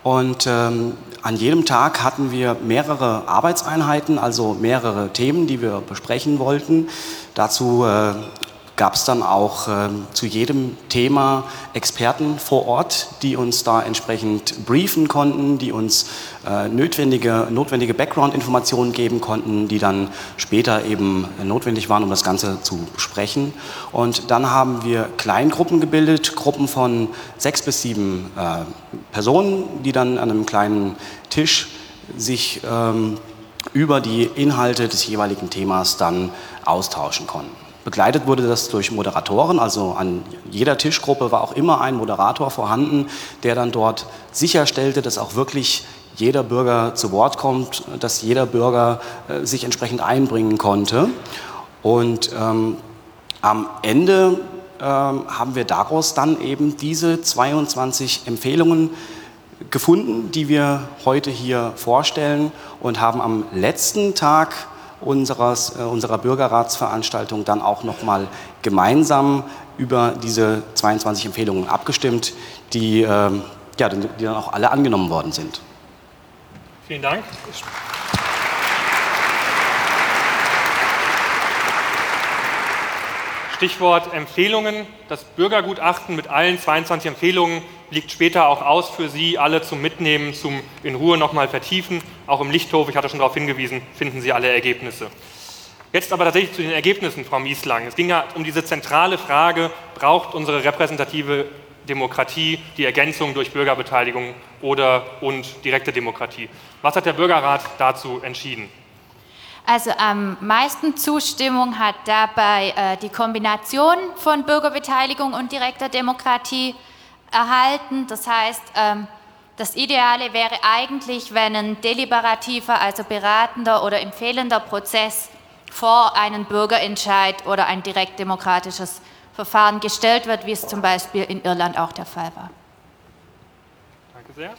Und ähm, an jedem Tag hatten wir mehrere Arbeitseinheiten, also mehrere Themen, die wir besprechen wollten. Dazu äh, gab es dann auch ähm, zu jedem Thema Experten vor Ort, die uns da entsprechend briefen konnten, die uns äh, notwendige, notwendige Background-Informationen geben konnten, die dann später eben notwendig waren, um das Ganze zu besprechen. Und dann haben wir Kleingruppen gebildet, Gruppen von sechs bis sieben äh, Personen, die dann an einem kleinen Tisch sich ähm, über die Inhalte des jeweiligen Themas dann austauschen konnten. Begleitet wurde das durch Moderatoren, also an jeder Tischgruppe war auch immer ein Moderator vorhanden, der dann dort sicherstellte, dass auch wirklich jeder Bürger zu Wort kommt, dass jeder Bürger äh, sich entsprechend einbringen konnte. Und ähm, am Ende ähm, haben wir daraus dann eben diese 22 Empfehlungen gefunden, die wir heute hier vorstellen und haben am letzten Tag unseres, äh, unserer Bürgerratsveranstaltung dann auch nochmal gemeinsam über diese 22 Empfehlungen abgestimmt, die, äh, ja, die dann auch alle angenommen worden sind. Vielen Dank. Stichwort Empfehlungen. Das Bürgergutachten mit allen 22 Empfehlungen liegt später auch aus für Sie alle zum Mitnehmen, zum in Ruhe nochmal vertiefen. Auch im Lichthof, ich hatte schon darauf hingewiesen, finden Sie alle Ergebnisse. Jetzt aber tatsächlich zu den Ergebnissen, Frau Mieslang. Es ging ja um diese zentrale Frage, braucht unsere repräsentative Demokratie die Ergänzung durch Bürgerbeteiligung oder und direkte Demokratie? Was hat der Bürgerrat dazu entschieden? Also am meisten Zustimmung hat dabei äh, die Kombination von Bürgerbeteiligung und direkter Demokratie erhalten. Das heißt, ähm, das Ideale wäre eigentlich, wenn ein deliberativer, also beratender oder empfehlender Prozess vor einen Bürgerentscheid oder ein direktdemokratisches Verfahren gestellt wird, wie es zum Beispiel in Irland auch der Fall war. Danke sehr.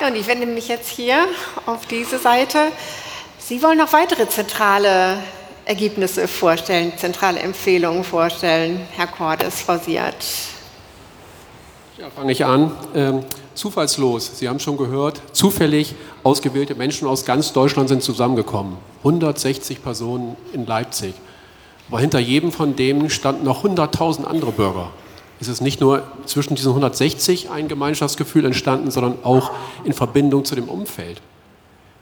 Ja, und ich wende mich jetzt hier auf diese Seite. Sie wollen noch weitere zentrale Ergebnisse vorstellen, zentrale Empfehlungen vorstellen. Herr Cordes, Frau Siert. Ja, fange ich an. Ähm, zufallslos, Sie haben schon gehört, zufällig ausgewählte Menschen aus ganz Deutschland sind zusammengekommen. 160 Personen in Leipzig. Aber hinter jedem von denen standen noch 100.000 andere Bürger ist es nicht nur zwischen diesen 160 ein Gemeinschaftsgefühl entstanden, sondern auch in Verbindung zu dem Umfeld.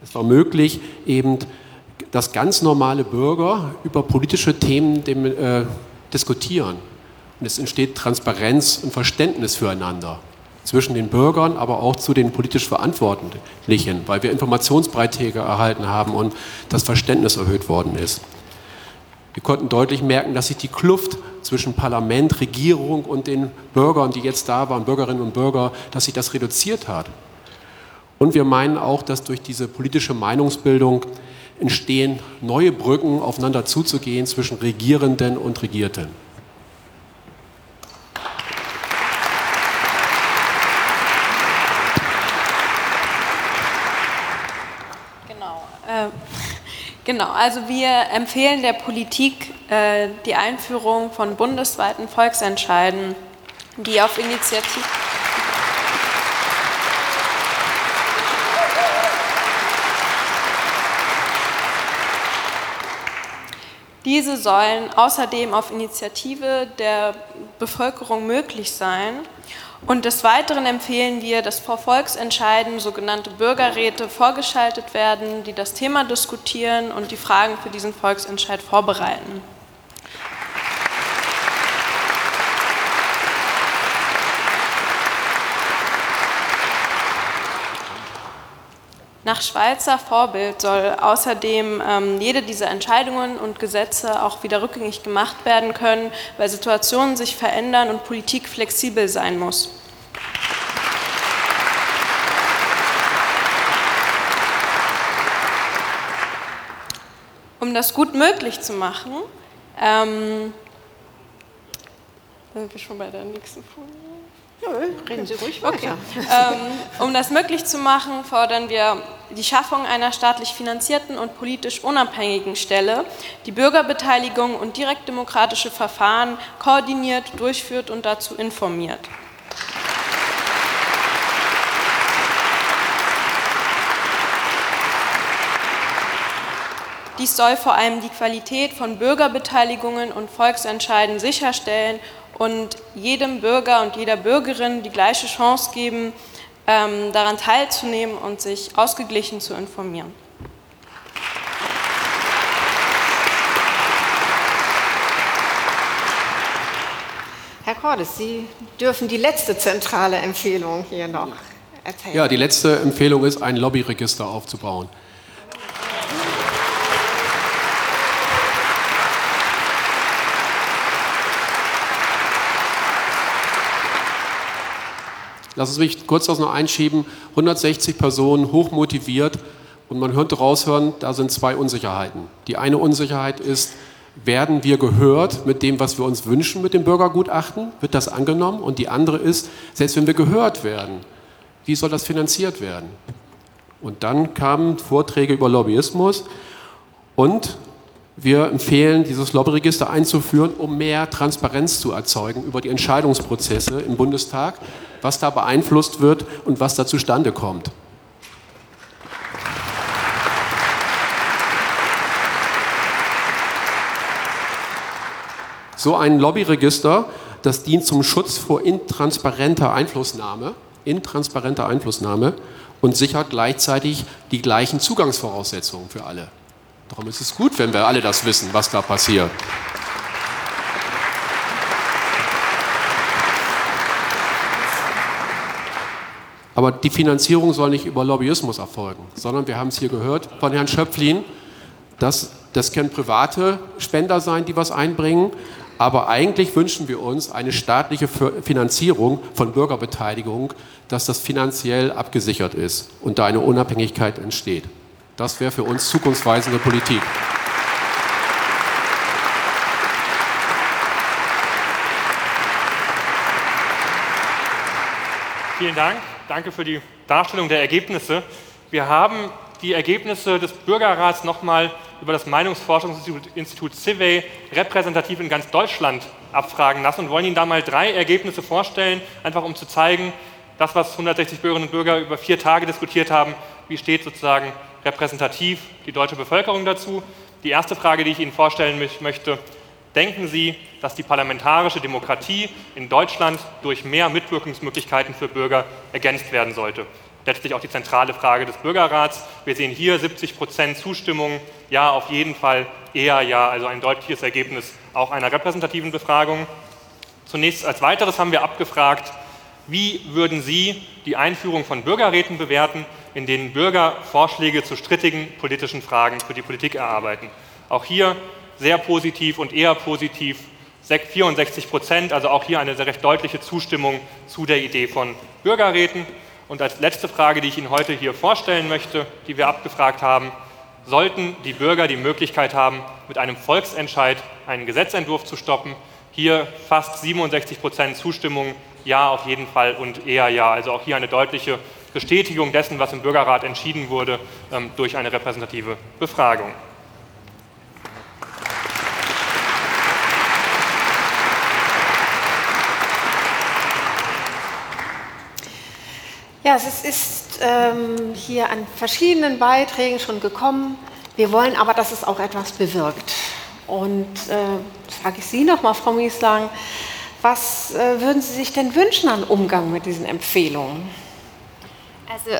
Es war möglich, eben, dass ganz normale Bürger über politische Themen dem, äh, diskutieren. Und es entsteht Transparenz und Verständnis füreinander zwischen den Bürgern, aber auch zu den politisch Verantwortlichen, weil wir Informationsbeiträge erhalten haben und das Verständnis erhöht worden ist. Wir konnten deutlich merken, dass sich die Kluft zwischen Parlament, Regierung und den Bürgern, die jetzt da waren, Bürgerinnen und Bürger, dass sich das reduziert hat. Und wir meinen auch, dass durch diese politische Meinungsbildung entstehen neue Brücken, aufeinander zuzugehen zwischen Regierenden und Regierten. Genau, also wir empfehlen der Politik äh, die Einführung von bundesweiten Volksentscheiden, die auf Initiative. Diese sollen außerdem auf Initiative der Bevölkerung möglich sein und des Weiteren empfehlen wir, dass vor Volksentscheiden sogenannte Bürgerräte vorgeschaltet werden, die das Thema diskutieren und die Fragen für diesen Volksentscheid vorbereiten. Nach Schweizer Vorbild soll außerdem ähm, jede dieser Entscheidungen und Gesetze auch wieder rückgängig gemacht werden können, weil Situationen sich verändern und Politik flexibel sein muss. Um das gut möglich zu machen, ähm, sind wir schon bei der nächsten Folie. Ja, reden Sie ruhig weiter. Okay. ähm, um das möglich zu machen, fordern wir die Schaffung einer staatlich finanzierten und politisch unabhängigen Stelle, die Bürgerbeteiligung und direktdemokratische Verfahren koordiniert, durchführt und dazu informiert. Dies soll vor allem die Qualität von Bürgerbeteiligungen und Volksentscheiden sicherstellen und jedem Bürger und jeder Bürgerin die gleiche Chance geben, ähm, daran teilzunehmen und sich ausgeglichen zu informieren. Herr Cordes, Sie dürfen die letzte zentrale Empfehlung hier noch erzählen. Ja, die letzte Empfehlung ist, ein Lobbyregister aufzubauen. Lass es mich kurz das noch einschieben. 160 Personen, hochmotiviert. Und man könnte raushören, da sind zwei Unsicherheiten. Die eine Unsicherheit ist, werden wir gehört mit dem, was wir uns wünschen mit dem Bürgergutachten? Wird das angenommen? Und die andere ist, selbst wenn wir gehört werden, wie soll das finanziert werden? Und dann kamen Vorträge über Lobbyismus und wir empfehlen, dieses Lobbyregister einzuführen, um mehr Transparenz zu erzeugen über die Entscheidungsprozesse im Bundestag, was da beeinflusst wird und was da zustande kommt. So ein Lobbyregister, das dient zum Schutz vor intransparenter Einflussnahme, intransparenter Einflussnahme und sichert gleichzeitig die gleichen Zugangsvoraussetzungen für alle. Darum ist es gut, wenn wir alle das wissen, was da passiert. Aber die Finanzierung soll nicht über Lobbyismus erfolgen, sondern wir haben es hier gehört von Herrn Schöpflin, dass das können private Spender sein, die was einbringen, aber eigentlich wünschen wir uns eine staatliche Finanzierung von Bürgerbeteiligung, dass das finanziell abgesichert ist und da eine Unabhängigkeit entsteht. Das wäre für uns zukunftsweisende Politik. Vielen Dank. Danke für die Darstellung der Ergebnisse. Wir haben die Ergebnisse des Bürgerrats nochmal über das Meinungsforschungsinstitut CIVE repräsentativ in ganz Deutschland abfragen lassen und wollen Ihnen da mal drei Ergebnisse vorstellen, einfach um zu zeigen, das, was 160 Bürgerinnen und Bürger über vier Tage diskutiert haben, wie steht sozusagen repräsentativ die deutsche Bevölkerung dazu. Die erste Frage, die ich Ihnen vorstellen möchte, denken Sie, dass die parlamentarische Demokratie in Deutschland durch mehr Mitwirkungsmöglichkeiten für Bürger ergänzt werden sollte? Letztlich auch die zentrale Frage des Bürgerrats. Wir sehen hier 70 Prozent Zustimmung, ja, auf jeden Fall eher ja, also ein deutliches Ergebnis auch einer repräsentativen Befragung. Zunächst als weiteres haben wir abgefragt, wie würden Sie die Einführung von Bürgerräten bewerten, in denen Bürger Vorschläge zu strittigen politischen Fragen für die Politik erarbeiten? Auch hier sehr positiv und eher positiv 64 Prozent, also auch hier eine sehr recht deutliche Zustimmung zu der Idee von Bürgerräten. Und als letzte Frage, die ich Ihnen heute hier vorstellen möchte, die wir abgefragt haben, sollten die Bürger die Möglichkeit haben, mit einem Volksentscheid einen Gesetzentwurf zu stoppen? Hier fast 67 Prozent Zustimmung, ja auf jeden Fall und eher ja. Also auch hier eine deutliche Bestätigung dessen, was im Bürgerrat entschieden wurde, ähm, durch eine repräsentative Befragung. Ja, es ist ähm, hier an verschiedenen Beiträgen schon gekommen. Wir wollen aber, dass es auch etwas bewirkt. Und äh, frage ich Sie nochmal, Frau Mieslang, was äh, würden Sie sich denn wünschen an Umgang mit diesen Empfehlungen? Also,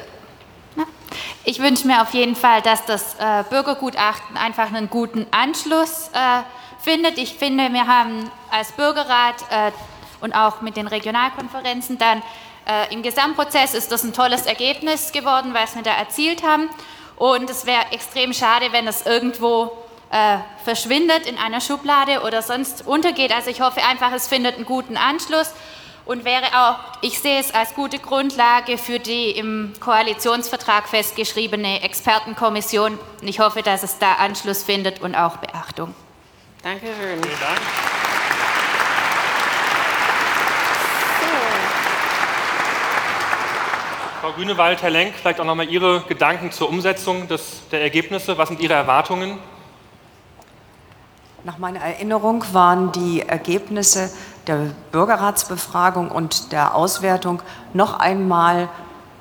ich wünsche mir auf jeden Fall, dass das äh, Bürgergutachten einfach einen guten Anschluss äh, findet. Ich finde, wir haben als Bürgerrat äh, und auch mit den Regionalkonferenzen dann äh, Im Gesamtprozess ist das ein tolles Ergebnis geworden, was wir da erzielt haben. Und es wäre extrem schade, wenn es irgendwo äh, verschwindet in einer Schublade oder sonst untergeht. Also ich hoffe einfach, es findet einen guten Anschluss und wäre auch, ich sehe es als gute Grundlage für die im Koalitionsvertrag festgeschriebene Expertenkommission. Und ich hoffe, dass es da Anschluss findet und auch Beachtung. Danke schön. Vielen Dank. Frau Grünewald, Herr Lenk, vielleicht auch nochmal Ihre Gedanken zur Umsetzung des, der Ergebnisse. Was sind Ihre Erwartungen? Nach meiner Erinnerung waren die Ergebnisse der Bürgerratsbefragung und der Auswertung noch einmal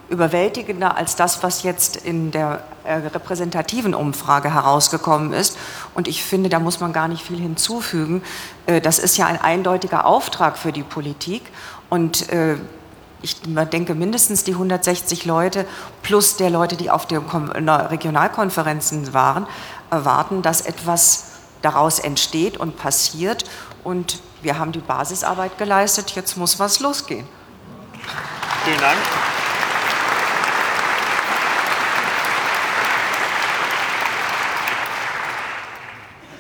überwältigender als das, was jetzt in der äh, repräsentativen Umfrage herausgekommen ist. Und ich finde, da muss man gar nicht viel hinzufügen. Äh, das ist ja ein eindeutiger Auftrag für die Politik. Und äh, ich denke, mindestens die 160 Leute plus der Leute, die auf den Regionalkonferenzen waren, erwarten, dass etwas daraus entsteht und passiert. Und wir haben die Basisarbeit geleistet, jetzt muss was losgehen. Vielen Dank.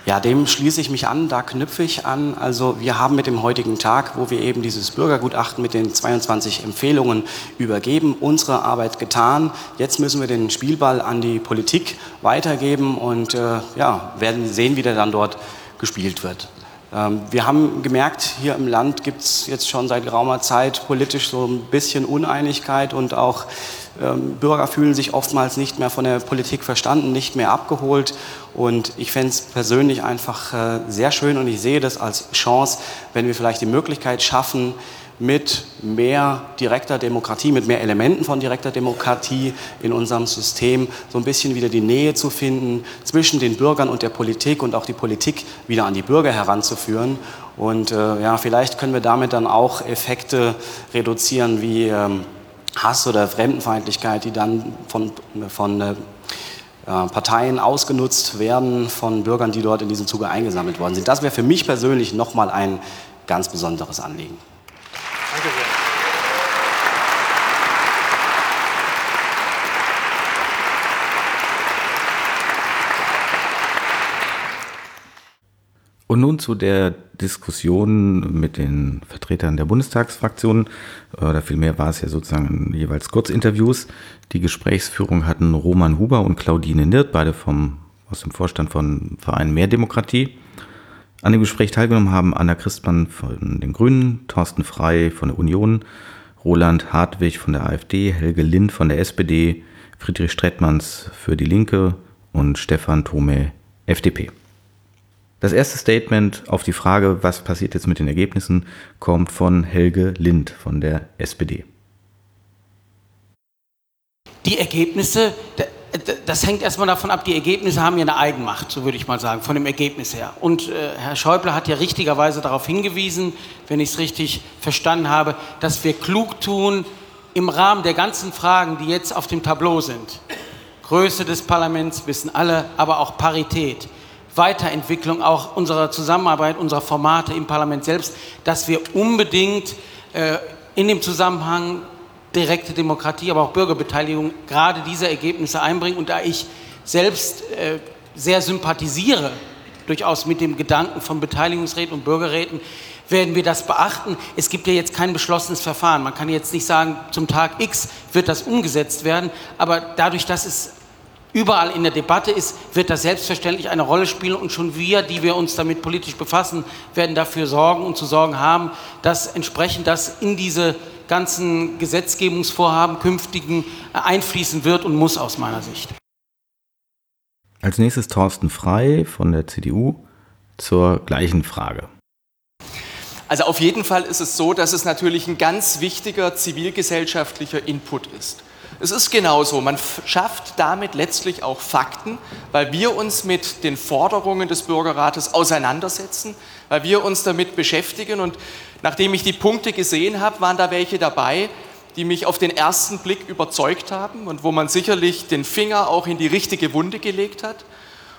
Ja, dem schließe ich mich an, da knüpfe ich an. Also wir haben mit dem heutigen Tag, wo wir eben dieses Bürgergutachten mit den 22 Empfehlungen übergeben, unsere Arbeit getan. Jetzt müssen wir den Spielball an die Politik weitergeben und äh, ja, werden sehen, wie der dann dort gespielt wird. Ähm, wir haben gemerkt, hier im Land gibt es jetzt schon seit geraumer Zeit politisch so ein bisschen Uneinigkeit und auch Bürger fühlen sich oftmals nicht mehr von der Politik verstanden, nicht mehr abgeholt. Und ich fände es persönlich einfach äh, sehr schön und ich sehe das als Chance, wenn wir vielleicht die Möglichkeit schaffen, mit mehr direkter Demokratie, mit mehr Elementen von direkter Demokratie in unserem System so ein bisschen wieder die Nähe zu finden zwischen den Bürgern und der Politik und auch die Politik wieder an die Bürger heranzuführen. Und äh, ja, vielleicht können wir damit dann auch Effekte reduzieren wie ähm, Hass oder Fremdenfeindlichkeit, die dann von, von äh, Parteien ausgenutzt werden, von Bürgern, die dort in diesem Zuge eingesammelt worden sind. Das wäre für mich persönlich nochmal ein ganz besonderes Anliegen. Danke sehr. Und nun zu der Diskussion mit den Vertretern der Bundestagsfraktionen. Äh, oder vielmehr war es ja sozusagen jeweils Kurzinterviews. Die Gesprächsführung hatten Roman Huber und Claudine Nirt, beide vom, aus dem Vorstand von Verein Mehr Demokratie. An dem Gespräch teilgenommen haben Anna Christmann von den Grünen, Thorsten Frei von der Union, Roland Hartwig von der AfD, Helge Lind von der SPD, Friedrich Strettmanns für die Linke und Stefan Thome, FDP. Das erste Statement auf die Frage, was passiert jetzt mit den Ergebnissen, kommt von Helge Lind von der SPD. Die Ergebnisse, das hängt erstmal davon ab, die Ergebnisse haben ja eine Eigenmacht, so würde ich mal sagen, von dem Ergebnis her. Und äh, Herr Schäuble hat ja richtigerweise darauf hingewiesen, wenn ich es richtig verstanden habe, dass wir klug tun, im Rahmen der ganzen Fragen, die jetzt auf dem Tableau sind, Größe des Parlaments wissen alle, aber auch Parität, Weiterentwicklung auch unserer Zusammenarbeit, unserer Formate im Parlament selbst, dass wir unbedingt äh, in dem Zusammenhang direkte Demokratie, aber auch Bürgerbeteiligung gerade diese Ergebnisse einbringen. Und da ich selbst äh, sehr sympathisiere, durchaus mit dem Gedanken von Beteiligungsräten und Bürgerräten, werden wir das beachten. Es gibt ja jetzt kein beschlossenes Verfahren. Man kann jetzt nicht sagen, zum Tag X wird das umgesetzt werden, aber dadurch, dass es überall in der Debatte ist, wird das selbstverständlich eine Rolle spielen und schon wir, die wir uns damit politisch befassen, werden dafür sorgen und zu sorgen haben, dass entsprechend das in diese ganzen Gesetzgebungsvorhaben künftigen einfließen wird und muss aus meiner Sicht. Als nächstes Thorsten Frei von der CDU zur gleichen Frage. Also auf jeden Fall ist es so, dass es natürlich ein ganz wichtiger zivilgesellschaftlicher Input ist. Es ist genauso, man schafft damit letztlich auch Fakten, weil wir uns mit den Forderungen des Bürgerrates auseinandersetzen, weil wir uns damit beschäftigen. Und nachdem ich die Punkte gesehen habe, waren da welche dabei, die mich auf den ersten Blick überzeugt haben und wo man sicherlich den Finger auch in die richtige Wunde gelegt hat.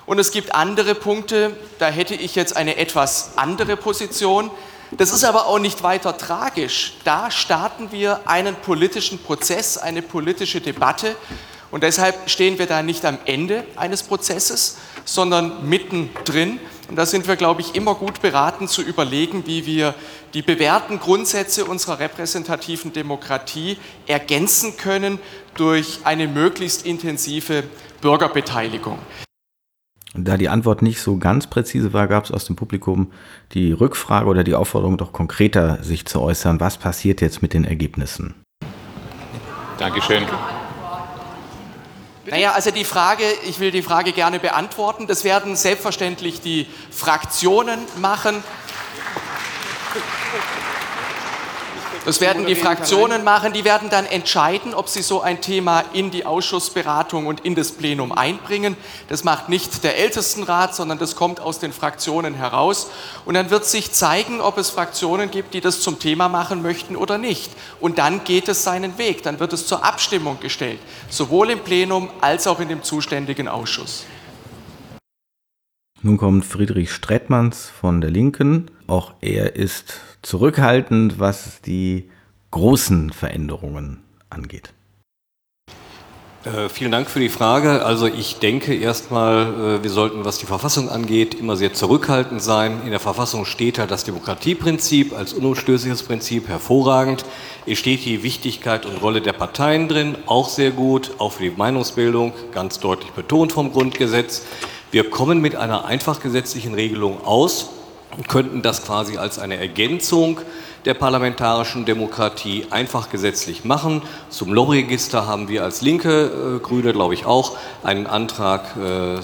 Und es gibt andere Punkte, da hätte ich jetzt eine etwas andere Position. Das ist aber auch nicht weiter tragisch. Da starten wir einen politischen Prozess, eine politische Debatte. Und deshalb stehen wir da nicht am Ende eines Prozesses, sondern mittendrin. Und da sind wir, glaube ich, immer gut beraten zu überlegen, wie wir die bewährten Grundsätze unserer repräsentativen Demokratie ergänzen können durch eine möglichst intensive Bürgerbeteiligung. Da die Antwort nicht so ganz präzise war, gab es aus dem Publikum die Rückfrage oder die Aufforderung, doch konkreter sich zu äußern. Was passiert jetzt mit den Ergebnissen? Dankeschön. Naja, also die Frage, ich will die Frage gerne beantworten. Das werden selbstverständlich die Fraktionen machen. Das werden die Fraktionen machen. Die werden dann entscheiden, ob sie so ein Thema in die Ausschussberatung und in das Plenum einbringen. Das macht nicht der Ältestenrat, sondern das kommt aus den Fraktionen heraus. Und dann wird sich zeigen, ob es Fraktionen gibt, die das zum Thema machen möchten oder nicht. Und dann geht es seinen Weg. Dann wird es zur Abstimmung gestellt, sowohl im Plenum als auch in dem zuständigen Ausschuss. Nun kommt Friedrich Strettmanns von der Linken. Auch er ist zurückhaltend, was die großen Veränderungen angeht. Äh, vielen Dank für die Frage. Also ich denke erstmal, äh, wir sollten, was die Verfassung angeht, immer sehr zurückhaltend sein. In der Verfassung steht halt das Demokratieprinzip als unumstößliches Prinzip hervorragend. Es steht die Wichtigkeit und Rolle der Parteien drin, auch sehr gut, auch für die Meinungsbildung, ganz deutlich betont vom Grundgesetz. Wir kommen mit einer einfach gesetzlichen Regelung aus und könnten das quasi als eine Ergänzung der parlamentarischen Demokratie einfach gesetzlich machen. Zum Lobbyregister haben wir als Linke, äh, Grüne glaube ich auch, einen Antrag äh,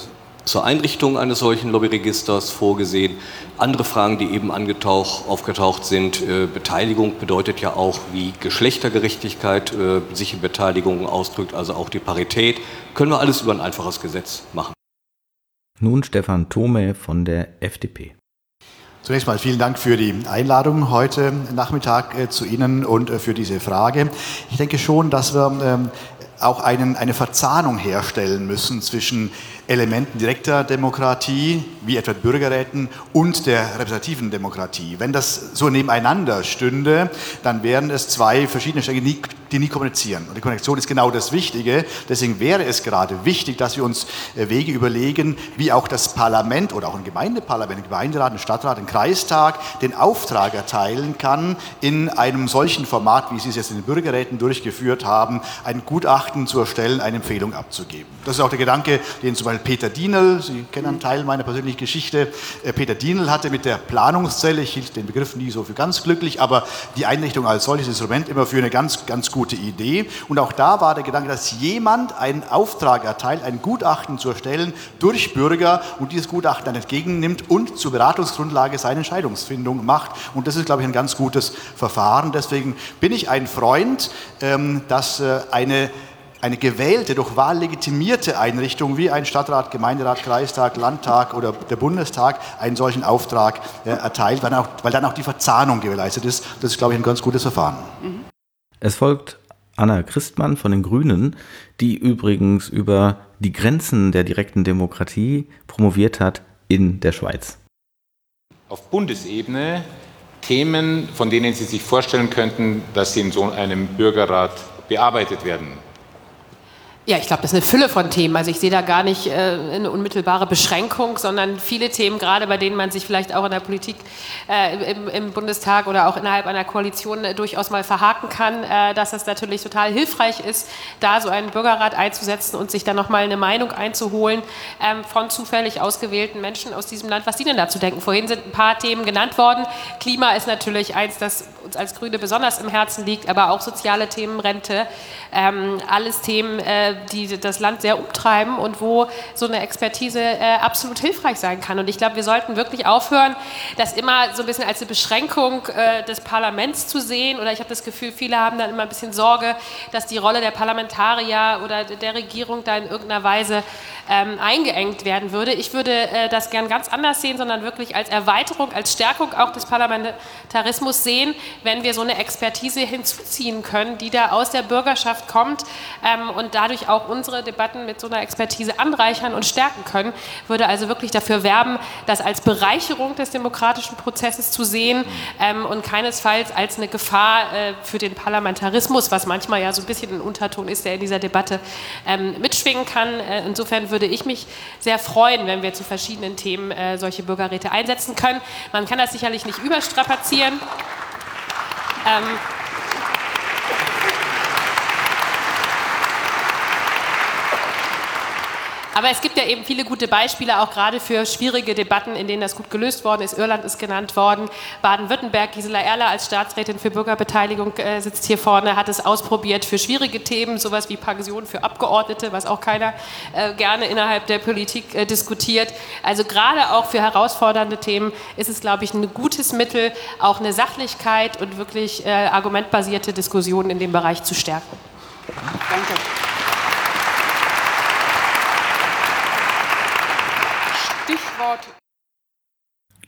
zur Einrichtung eines solchen Lobbyregisters vorgesehen. Andere Fragen, die eben aufgetaucht sind, äh, Beteiligung bedeutet ja auch, wie Geschlechtergerechtigkeit äh, sich in Beteiligung ausdrückt, also auch die Parität. Können wir alles über ein einfaches Gesetz machen. Nun Stefan Thome von der FDP. Zunächst mal vielen Dank für die Einladung heute Nachmittag äh, zu Ihnen und äh, für diese Frage. Ich denke schon, dass wir ähm, auch einen, eine Verzahnung herstellen müssen zwischen Elementen direkter Demokratie, wie etwa Bürgerräten, und der repräsentativen Demokratie. Wenn das so nebeneinander stünde, dann wären es zwei verschiedene Stränge, die nie kommunizieren. Und die Konnektion ist genau das Wichtige. Deswegen wäre es gerade wichtig, dass wir uns äh, Wege überlegen, wie auch das Parlament oder auch ein Gemeindeparlament, ein Gemeinderat, ein Stadtrat, ein Kreistag den Auftrag erteilen kann, in einem solchen Format, wie Sie es jetzt in den Bürgerräten durchgeführt haben, ein Gutachten zu erstellen, eine Empfehlung abzugeben. Das ist auch der Gedanke, den zum Beispiel Peter Dienel, Sie kennen einen Teil meiner persönlichen Geschichte, äh, Peter Dienel hatte mit der Planungszelle, ich hielt den Begriff nie so für ganz glücklich, aber die Einrichtung als solches Instrument immer für eine ganz, ganz gute gute Idee. Und auch da war der Gedanke, dass jemand einen Auftrag erteilt, ein Gutachten zu erstellen durch Bürger und dieses Gutachten dann entgegennimmt und zur Beratungsgrundlage seine Entscheidungsfindung macht. Und das ist, glaube ich, ein ganz gutes Verfahren. Deswegen bin ich ein Freund, ähm, dass äh, eine eine gewählte, durch Wahl legitimierte Einrichtung wie ein Stadtrat, Gemeinderat, Kreistag, Landtag oder der Bundestag einen solchen Auftrag äh, erteilt, weil, auch, weil, dann auch die Verzahnung gewährleistet ist. Das ist, glaube ich, ein ganz gutes Verfahren. Mhm. Es folgt Anna Christmann von den Grünen, die übrigens über die Grenzen der direkten Demokratie promoviert hat in der Schweiz. Auf Bundesebene Themen, von denen Sie sich vorstellen könnten, dass sie in so einem Bürgerrat bearbeitet werden. Ja, ich glaube, das ist eine Fülle von Themen. Also ich sehe da gar nicht äh, eine unmittelbare Beschränkung, sondern viele Themen, gerade bei denen man sich vielleicht auch in der Politik äh, im, im, Bundestag oder auch innerhalb einer Koalition äh, durchaus mal verhaken kann, äh, dass es natürlich total hilfreich ist, da so einen Bürgerrat einzusetzen und sich dann nochmal eine Meinung einzuholen ähm, von zufällig ausgewählten Menschen aus diesem Land. Was Sie denn dazu denken? Vorhin sind ein paar Themen genannt worden. Klima ist natürlich eins, das uns als Grüne besonders im Herzen liegt, aber auch soziale Themen, Rente, ähm, alles Themen, äh, die das Land sehr umtreiben und wo so eine Expertise äh, absolut hilfreich sein kann. Und ich glaube, wir sollten wirklich aufhören, das immer so ein bisschen als eine Beschränkung äh, des Parlaments zu sehen. Oder ich habe das Gefühl, viele haben dann immer ein bisschen Sorge, dass die Rolle der Parlamentarier oder der Regierung da in irgendeiner Weise ähm, eingeengt werden würde. Ich würde äh, das gern ganz anders sehen, sondern wirklich als Erweiterung, als Stärkung auch des Parlamentarismus sehen, wenn wir so eine Expertise hinzuziehen können, die da aus der Bürgerschaft kommt ähm, und dadurch auch unsere Debatten mit so einer Expertise anreichern und stärken können. Würde also wirklich dafür werben, das als Bereicherung des demokratischen Prozesses zu sehen ähm, und keinesfalls als eine Gefahr äh, für den Parlamentarismus, was manchmal ja so ein bisschen ein Unterton ist, der in dieser Debatte ähm, mitschwingen kann. Äh, insofern würde ich mich sehr freuen, wenn wir zu verschiedenen Themen äh, solche Bürgerräte einsetzen können. Man kann das sicherlich nicht überstrapazieren. Ähm, Aber es gibt ja eben viele gute Beispiele, auch gerade für schwierige Debatten, in denen das gut gelöst worden ist. Irland ist genannt worden, Baden-Württemberg, Gisela Erler als Staatsrätin für Bürgerbeteiligung äh, sitzt hier vorne, hat es ausprobiert für schwierige Themen, sowas wie Pension für Abgeordnete, was auch keiner äh, gerne innerhalb der Politik äh, diskutiert. Also gerade auch für herausfordernde Themen ist es, glaube ich, ein gutes Mittel, auch eine Sachlichkeit und wirklich äh, argumentbasierte Diskussionen in dem Bereich zu stärken. Danke. Stichwort.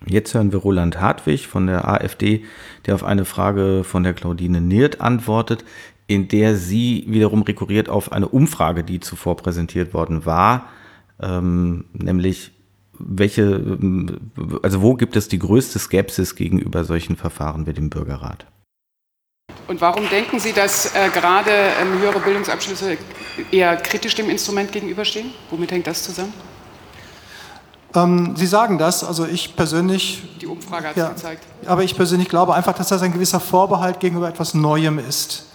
Jetzt hören wir Roland Hartwig von der AfD, der auf eine Frage von der Claudine Niert antwortet, in der sie wiederum rekurriert auf eine Umfrage, die zuvor präsentiert worden war, ähm, nämlich welche, also wo gibt es die größte Skepsis gegenüber solchen Verfahren wie dem Bürgerrat? Und warum denken Sie, dass äh, gerade ähm, höhere Bildungsabschlüsse eher kritisch dem Instrument gegenüberstehen? Womit hängt das zusammen? Ähm, Sie sagen das, also ich persönlich. Die Umfrage hat es ja, gezeigt. Aber ich persönlich glaube einfach, dass das ein gewisser Vorbehalt gegenüber etwas Neuem ist.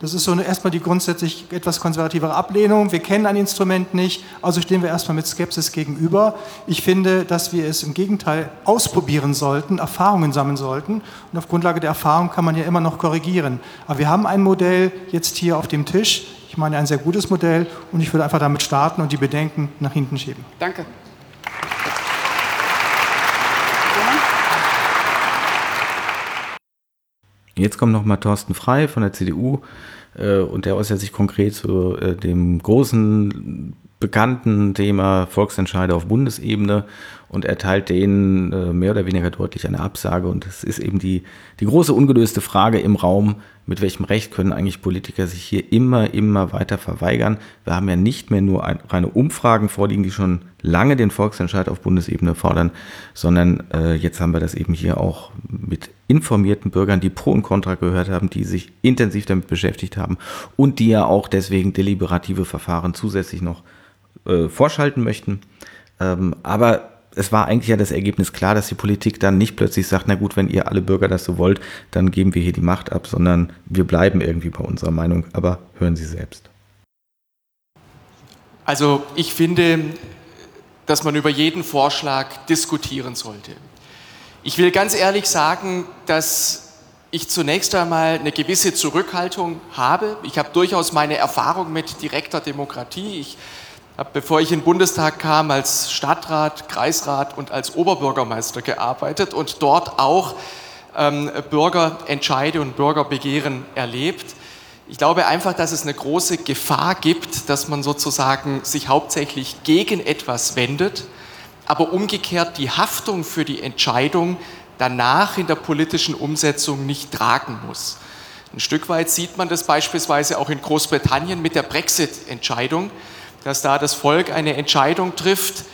Das ist so eine, erstmal die grundsätzlich etwas konservativere Ablehnung. Wir kennen ein Instrument nicht, also stehen wir erstmal mit Skepsis gegenüber. Ich finde, dass wir es im Gegenteil ausprobieren sollten, Erfahrungen sammeln sollten. Und auf Grundlage der Erfahrung kann man ja immer noch korrigieren. Aber wir haben ein Modell jetzt hier auf dem Tisch. Ich meine, ein sehr gutes Modell. Und ich würde einfach damit starten und die Bedenken nach hinten schieben. Danke. Jetzt kommt noch mal Thorsten Frei von der CDU äh, und der äußert sich konkret zu äh, dem großen bekannten Thema Volksentscheide auf Bundesebene und erteilt denen äh, mehr oder weniger deutlich eine Absage. Und es ist eben die, die große ungelöste Frage im Raum, mit welchem Recht können eigentlich Politiker sich hier immer, immer weiter verweigern. Wir haben ja nicht mehr nur ein, reine Umfragen vorliegen, die schon lange den Volksentscheid auf Bundesebene fordern, sondern äh, jetzt haben wir das eben hier auch mit informierten Bürgern, die Pro und Contra gehört haben, die sich intensiv damit beschäftigt haben und die ja auch deswegen deliberative Verfahren zusätzlich noch äh, vorschalten möchten. Ähm, aber es war eigentlich ja das Ergebnis klar, dass die Politik dann nicht plötzlich sagt, na gut, wenn ihr alle Bürger das so wollt, dann geben wir hier die Macht ab, sondern wir bleiben irgendwie bei unserer Meinung. Aber hören Sie selbst. Also ich finde, dass man über jeden Vorschlag diskutieren sollte. Ich will ganz ehrlich sagen, dass ich zunächst einmal eine gewisse Zurückhaltung habe. Ich habe durchaus meine Erfahrung mit direkter Demokratie. Ich habe, bevor ich in den Bundestag kam, als Stadtrat, Kreisrat und als Oberbürgermeister gearbeitet und dort auch ähm, Bürgerentscheide und Bürgerbegehren erlebt. Ich glaube einfach, dass es eine große Gefahr gibt, dass man sozusagen sich hauptsächlich gegen etwas wendet, aber umgekehrt die Haftung für die Entscheidung danach in der politischen Umsetzung nicht tragen muss. Ein Stück weit sieht man das beispielsweise auch in Großbritannien mit der Brexit-Entscheidung dass da das Volk eine Entscheidung trifft,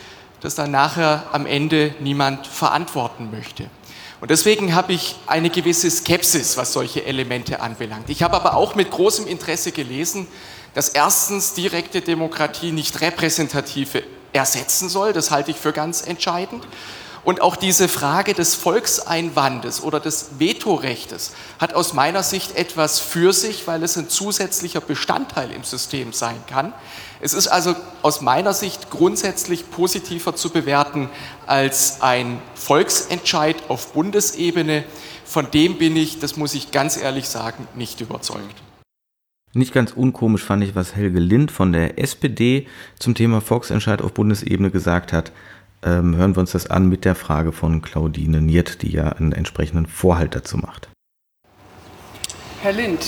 das dann nachher am Ende niemand verantworten möchte. Und deswegen habe ich eine gewisse Skepsis, was solche Elemente anbelangt. Ich habe aber auch mit großem Interesse gelesen, dass erstens direkte Demokratie nicht repräsentative ersetzen soll. Das halte ich für ganz entscheidend. Und auch diese Frage des Volkseinwandes oder des Vetorechtes hat aus meiner Sicht etwas für sich, weil es ein zusätzlicher Bestandteil im System sein kann. Es ist also aus meiner Sicht grundsätzlich positiver zu bewerten als ein Volksentscheid auf Bundesebene. Von dem bin ich, das muss ich ganz ehrlich sagen, nicht überzeugt. Nicht ganz unkomisch fand ich, was Helge Lind von der SPD zum Thema Volksentscheid auf Bundesebene gesagt hat ähm, hören wir uns das an mit der Frage von Claudine Niert, die ja einen entsprechenden Vorhalt dazu macht. Herr Lind,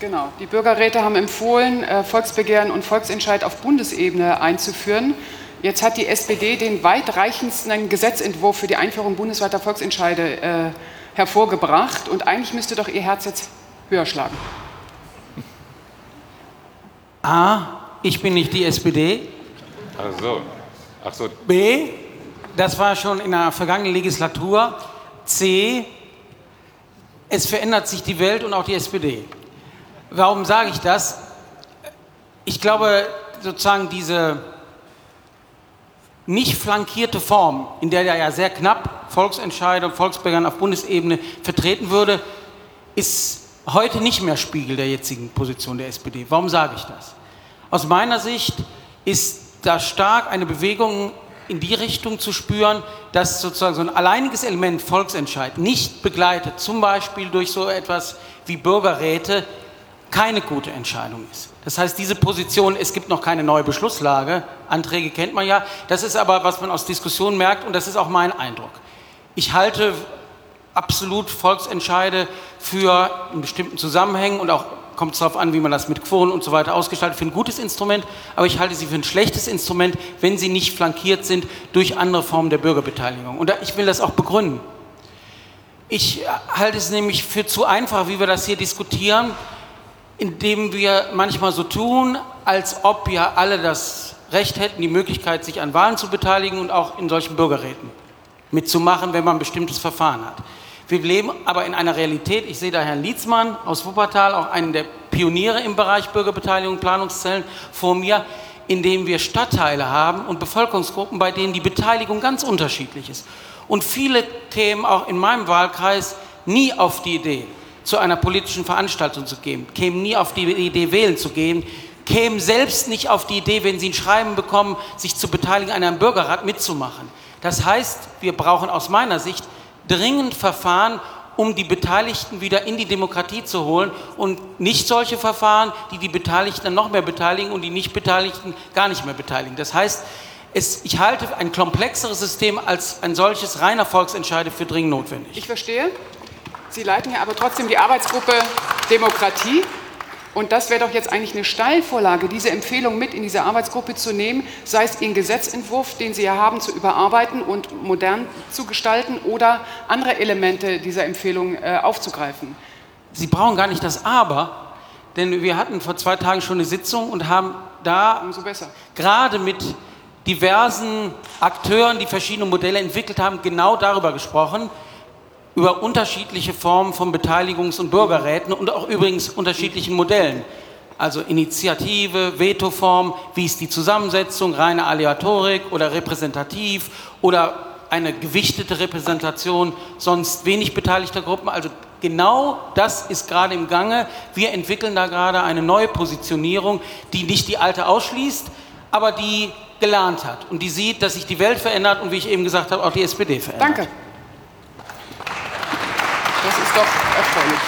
genau. Die Bürgerräte haben empfohlen, äh, Volksbegehren und Volksentscheid auf Bundesebene einzuführen. Jetzt hat die SPD den weitreichendsten Gesetzentwurf für die Einführung bundesweiter Volksentscheide äh, hervorgebracht. Und eigentlich müsste doch Ihr Herz jetzt höher schlagen. A, ich bin nicht die SPD. Ach so. Ach so. B, das war schon in der vergangenen Legislatur. C, es verändert sich die Welt und auch die SPD. Warum sage ich das? Ich glaube, sozusagen diese nicht flankierte Form, in der ja sehr knapp Volksentscheidung, Volksbegehren auf Bundesebene vertreten würde, ist heute nicht mehr Spiegel der jetzigen Position der SPD. Warum sage ich das? Aus meiner Sicht ist da stark eine Bewegung in die Richtung zu spüren, dass sozusagen so ein alleiniges Element Volksentscheid nicht begleitet, zum Beispiel durch so etwas wie Bürgerräte, keine gute Entscheidung ist. Das heißt, diese Position, es gibt noch keine neue Beschlusslage, Anträge kennt man ja, das ist aber, was man aus Diskussionen merkt und das ist auch mein Eindruck. Ich halte absolut Volksentscheide für in bestimmten Zusammenhängen und auch kommt es darauf an, wie man das mit Quoren und so weiter ausgestaltet, für ein gutes Instrument, aber ich halte sie für ein schlechtes Instrument, wenn sie nicht flankiert sind durch andere Formen der Bürgerbeteiligung. Und ich will das auch begründen. Ich halte es nämlich für zu einfach, wie wir das hier diskutieren, indem wir manchmal so tun, als ob ja alle das Recht hätten, die Möglichkeit, sich an Wahlen zu beteiligen und auch in solchen Bürgerräten mitzumachen, wenn man ein bestimmtes Verfahren hat. Wir leben aber in einer Realität, ich sehe da Herrn Lietzmann aus Wuppertal, auch einen der Pioniere im Bereich Bürgerbeteiligung, Planungszellen vor mir, in dem wir Stadtteile haben und Bevölkerungsgruppen, bei denen die Beteiligung ganz unterschiedlich ist. Und viele Themen auch in meinem Wahlkreis nie auf die Idee, zu einer politischen Veranstaltung zu gehen, kämen nie auf die Idee, wählen zu gehen, kämen selbst nicht auf die Idee, wenn sie ein Schreiben bekommen, sich zu beteiligen, an einem Bürgerrat mitzumachen. Das heißt, wir brauchen aus meiner Sicht dringend Verfahren, um die Beteiligten wieder in die Demokratie zu holen und nicht solche Verfahren, die die Beteiligten noch mehr beteiligen und die Nicht-Beteiligten gar nicht mehr beteiligen. Das heißt, es, ich halte ein komplexeres System als ein solches reiner Volksentscheide für dringend notwendig. Ich verstehe. Sie leiten ja aber trotzdem die Arbeitsgruppe Demokratie. Und das wäre doch jetzt eigentlich eine Steilvorlage, diese Empfehlung mit in diese Arbeitsgruppe zu nehmen, sei es Ihren Gesetzentwurf, den Sie ja haben, zu überarbeiten und modern zu gestalten oder andere Elemente dieser Empfehlung äh, aufzugreifen. Sie brauchen gar nicht das Aber, denn wir hatten vor zwei Tagen schon eine Sitzung und haben da gerade mit diversen Akteuren, die verschiedene Modelle entwickelt haben, genau darüber gesprochen, über unterschiedliche Formen von Beteiligungs- und Bürgerräten und auch übrigens unterschiedlichen Modellen. Also Initiative, Vetoform, wie ist die Zusammensetzung, reine Aleatorik oder repräsentativ oder eine gewichtete Repräsentation sonst wenig beteiligter Gruppen. Also genau das ist gerade im Gange. Wir entwickeln da gerade eine neue Positionierung, die nicht die alte ausschließt, aber die gelernt hat und die sieht, dass sich die Welt verändert und wie ich eben gesagt habe, auch die SPD verändert. Danke. Das ist doch erfreulich.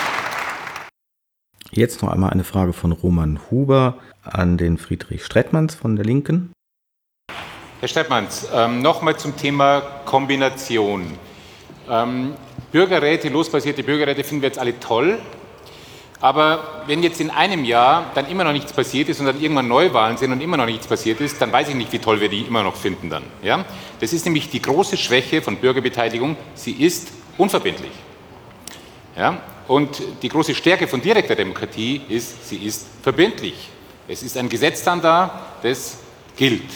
Jetzt noch einmal eine Frage von Roman Huber an den Friedrich Strettmanns von der Linken. Herr Strettmanns, ähm, nochmal zum Thema Kombination. Ähm, Bürgerräte, losbasierte Bürgerräte finden wir jetzt alle toll. Aber wenn jetzt in einem Jahr dann immer noch nichts passiert ist und dann irgendwann Neuwahlen sind und immer noch nichts passiert ist, dann weiß ich nicht, wie toll wir die immer noch finden dann. Ja? Das ist nämlich die große Schwäche von Bürgerbeteiligung. Sie ist unverbindlich. Ja? Und die große Stärke von direkter Demokratie ist, sie ist verbindlich. Es ist ein Gesetz dann da, das gilt.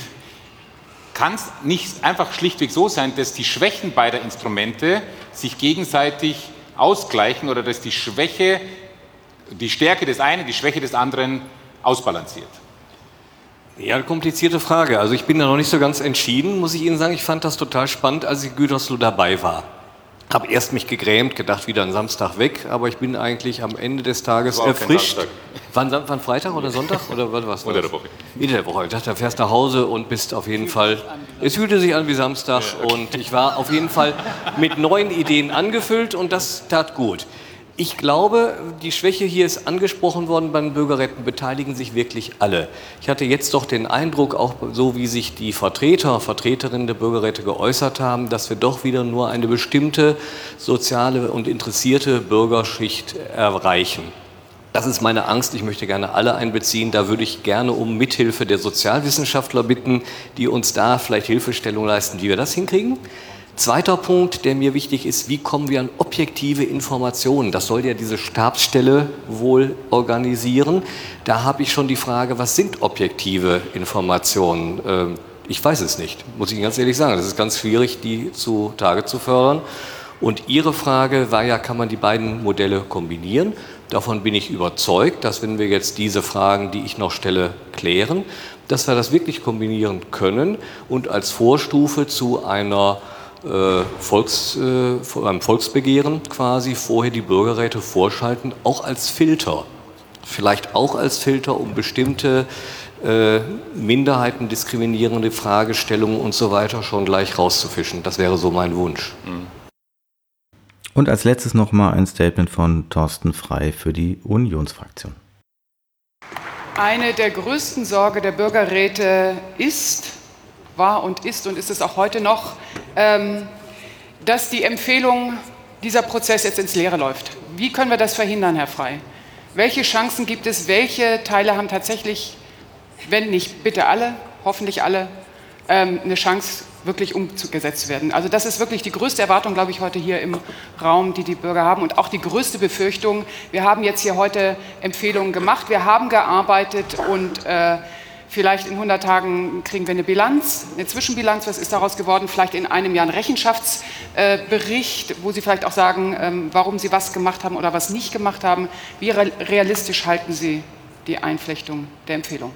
Kann es nicht einfach schlichtweg so sein, dass die Schwächen beider Instrumente sich gegenseitig ausgleichen oder dass die Schwäche, die Stärke des einen, die Schwäche des anderen ausbalanciert? Ja, eine komplizierte Frage. Also ich bin da noch nicht so ganz entschieden, muss ich Ihnen sagen. Ich fand das total spannend, als ich Gütersloh dabei war. Habe erst mich gegrämt, gedacht, wieder ein Samstag weg, aber ich bin eigentlich am Ende des Tages erfrischt. Wann, wann Freitag oder Sonntag oder was? was Unter der Woche. Unter der Woche. Ich dachte, da fährst nach Hause und bist auf jeden Fall. Es fühlte sich an wie Samstag Ja, okay. und ich war auf jeden Fall mit neuen Ideen angefüllt und das tat gut. Ich glaube, die Schwäche hier ist angesprochen worden, beim Bürgerretten beteiligen sich wirklich alle. Ich hatte jetzt doch den Eindruck, auch so wie sich die Vertreter, Vertreterinnen der Bürgerräte geäußert haben, dass wir doch wieder nur eine bestimmte soziale und interessierte Bürgerschicht erreichen. Das ist meine Angst. Ich möchte gerne alle einbeziehen. Da würde ich gerne um Mithilfe der Sozialwissenschaftler bitten, die uns da vielleicht Hilfestellung leisten, wie wir das hinkriegen. Zweiter Punkt, der mir wichtig ist, wie kommen wir an objektive Informationen? Das soll ja diese Stabsstelle wohl organisieren. Da habe ich schon die Frage, was sind objektive Informationen? Ähm, Ich weiß es nicht, muss ich Ihnen ganz ehrlich sagen. Das ist ganz schwierig, die zutage zu fördern. Und Ihre Frage war ja, kann man die beiden Modelle kombinieren? Davon bin ich überzeugt, dass wenn wir jetzt diese Fragen, die ich noch stelle, klären, dass wir das wirklich kombinieren können und als Vorstufe zu einer Volks, äh, einem Volksbegehren quasi vorher die Bürgerräte vorschalten, auch als Filter. Vielleicht auch als Filter, um bestimmte äh, Minderheiten diskriminierende Fragestellungen und so weiter schon gleich rauszufischen. Das wäre so mein Wunsch. Und als letztes nochmal ein Statement von Thorsten Frei für die Unionsfraktion. Eine der größten Sorge der Bürgerräte ist, war und ist und ist es auch heute noch, ähm, dass die Empfehlung, dieser Prozess jetzt ins Leere läuft. Wie können wir das verhindern, Herr Frei? Welche Chancen gibt es? Welche Teile haben tatsächlich, wenn nicht bitte alle, hoffentlich alle, ähm, eine Chance, wirklich umgesetzt werden. Also das ist wirklich die größte Erwartung, glaube ich, heute hier im Raum, die die Bürger haben und auch die größte Befürchtung. Wir haben jetzt hier heute Empfehlungen gemacht, wir haben gearbeitet und äh, vielleicht in 100 Tagen kriegen wir eine Bilanz, eine Zwischenbilanz, was ist daraus geworden, vielleicht in einem Jahr ein Rechenschaftsbericht, äh, wo Sie vielleicht auch sagen, ähm, warum Sie was gemacht haben oder was nicht gemacht haben. Wie realistisch halten Sie die Einflechtung der Empfehlung?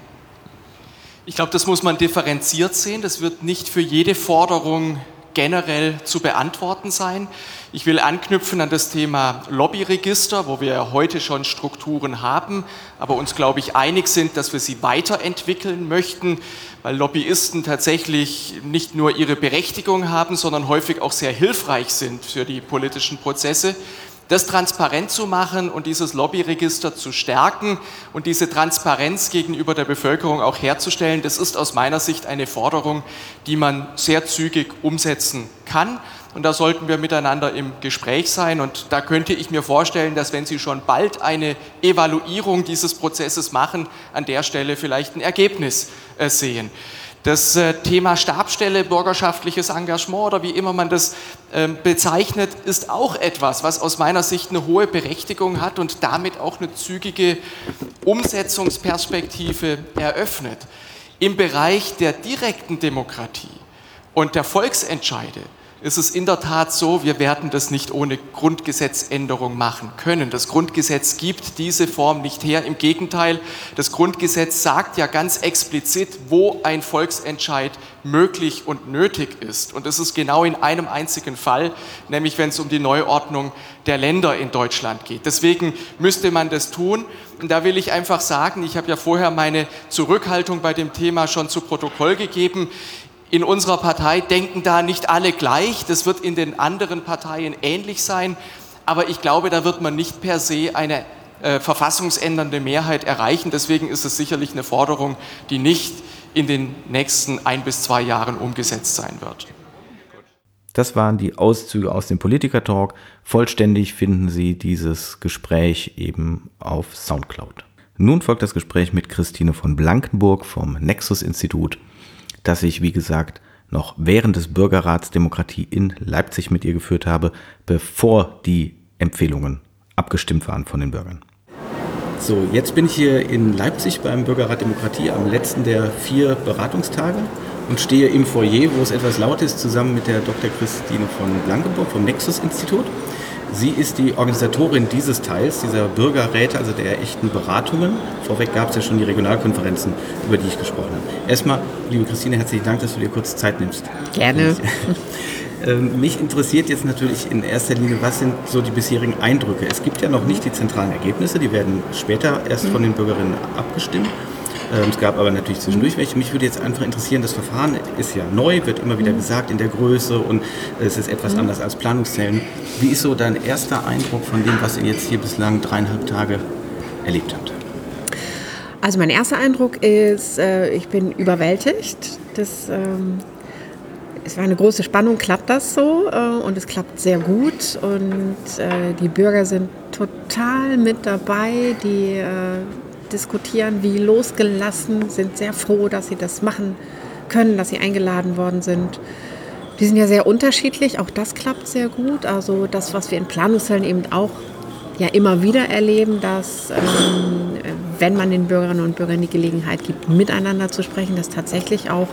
Ich glaube, das muss man differenziert sehen. Das wird nicht für jede Forderung generell zu beantworten sein. Ich will anknüpfen an das Thema Lobbyregister, wo wir heute schon Strukturen haben, aber uns, glaube ich, einig sind, dass wir sie weiterentwickeln möchten, weil Lobbyisten tatsächlich nicht nur ihre Berechtigung haben, sondern häufig auch sehr hilfreich sind für die politischen Prozesse das transparent zu machen und dieses Lobbyregister zu stärken und diese Transparenz gegenüber der Bevölkerung auch herzustellen, das ist aus meiner Sicht eine Forderung, die man sehr zügig umsetzen kann. Und da sollten wir miteinander im Gespräch sein. Und da könnte ich mir vorstellen, dass wenn Sie schon bald eine Evaluierung dieses Prozesses machen, an der Stelle vielleicht ein Ergebnis äh, sehen. Das äh, Thema Stabstelle, bürgerschaftliches Engagement oder wie immer man das ähm, bezeichnet, ist auch etwas, was aus meiner Sicht eine hohe Berechtigung hat und damit auch eine zügige Umsetzungsperspektive eröffnet. Im Bereich der direkten Demokratie und der Volksentscheide ist es in der Tat so, wir werden das nicht ohne Grundgesetzänderung machen können. Das Grundgesetz gibt diese Form nicht her. Im Gegenteil, das Grundgesetz sagt ja ganz explizit, wo ein Volksentscheid möglich und nötig ist. Und das ist genau in einem einzigen Fall, nämlich wenn es um die Neuordnung der Länder in Deutschland geht. Deswegen müsste man das tun. Und da will ich einfach sagen, ich habe ja vorher meine Zurückhaltung bei dem Thema schon zu Protokoll gegeben in unserer Partei denken da nicht alle gleich. Das wird in den anderen Parteien ähnlich sein. Aber ich glaube, da wird man nicht per se eine äh, verfassungsändernde Mehrheit erreichen. Deswegen ist es sicherlich eine Forderung, die nicht in den nächsten ein bis zwei Jahren umgesetzt sein wird. Das waren die Auszüge aus dem Politiker-Talk. Vollständig finden Sie dieses Gespräch eben auf Soundcloud. Nun folgt das Gespräch mit Christine von Blankenburg vom Nexus-Institut das ich, wie gesagt, noch während des Bürgerrats Demokratie in Leipzig mit ihr geführt habe, bevor die Empfehlungen abgestimmt waren von den Bürgern. So, jetzt bin ich hier in Leipzig beim Bürgerrat Demokratie am letzten der vier Beratungstage und stehe im Foyer, wo es etwas laut ist, zusammen mit der Dr. Christine von Blankenburg vom Nexus-Institut. Sie ist die Organisatorin dieses Teils, dieser Bürgerräte, also der echten Beratungen. Vorweg gab es ja schon die Regionalkonferenzen, über die ich gesprochen habe. Erstmal, liebe Christine, herzlichen Dank, dass du dir kurz Zeit nimmst. Gerne. Ähm, mich interessiert jetzt natürlich in erster Linie, was sind so die bisherigen Eindrücke? Es gibt ja noch nicht die zentralen Ergebnisse, die werden später erst von den Bürgerinnen abgestimmt. Ähm, es gab aber natürlich zwischendurch welche. Mich würde jetzt einfach interessieren, das Verfahren ist ja neu, wird immer wieder gesagt in der Größe und es ist etwas mhm. anders als Planungszellen. Wie ist so dein erster Eindruck von dem, was ihr jetzt hier bislang dreieinhalb Tage erlebt habt? Also mein erster Eindruck ist, äh, ich bin überwältigt. Das, ähm, es war eine große Spannung, klappt das so äh, und es klappt sehr gut und äh, die Bürger sind total mit dabei, die diskutieren wie losgelassen, sind sehr froh, dass sie das machen können, dass sie eingeladen worden sind. Die sind ja sehr unterschiedlich, auch das klappt sehr gut. Also das, was wir in Planungszellen eben auch ja immer wieder erleben, dass ähm, wenn man den Bürgerinnen und Bürgern die Gelegenheit gibt, miteinander zu sprechen, dass tatsächlich auch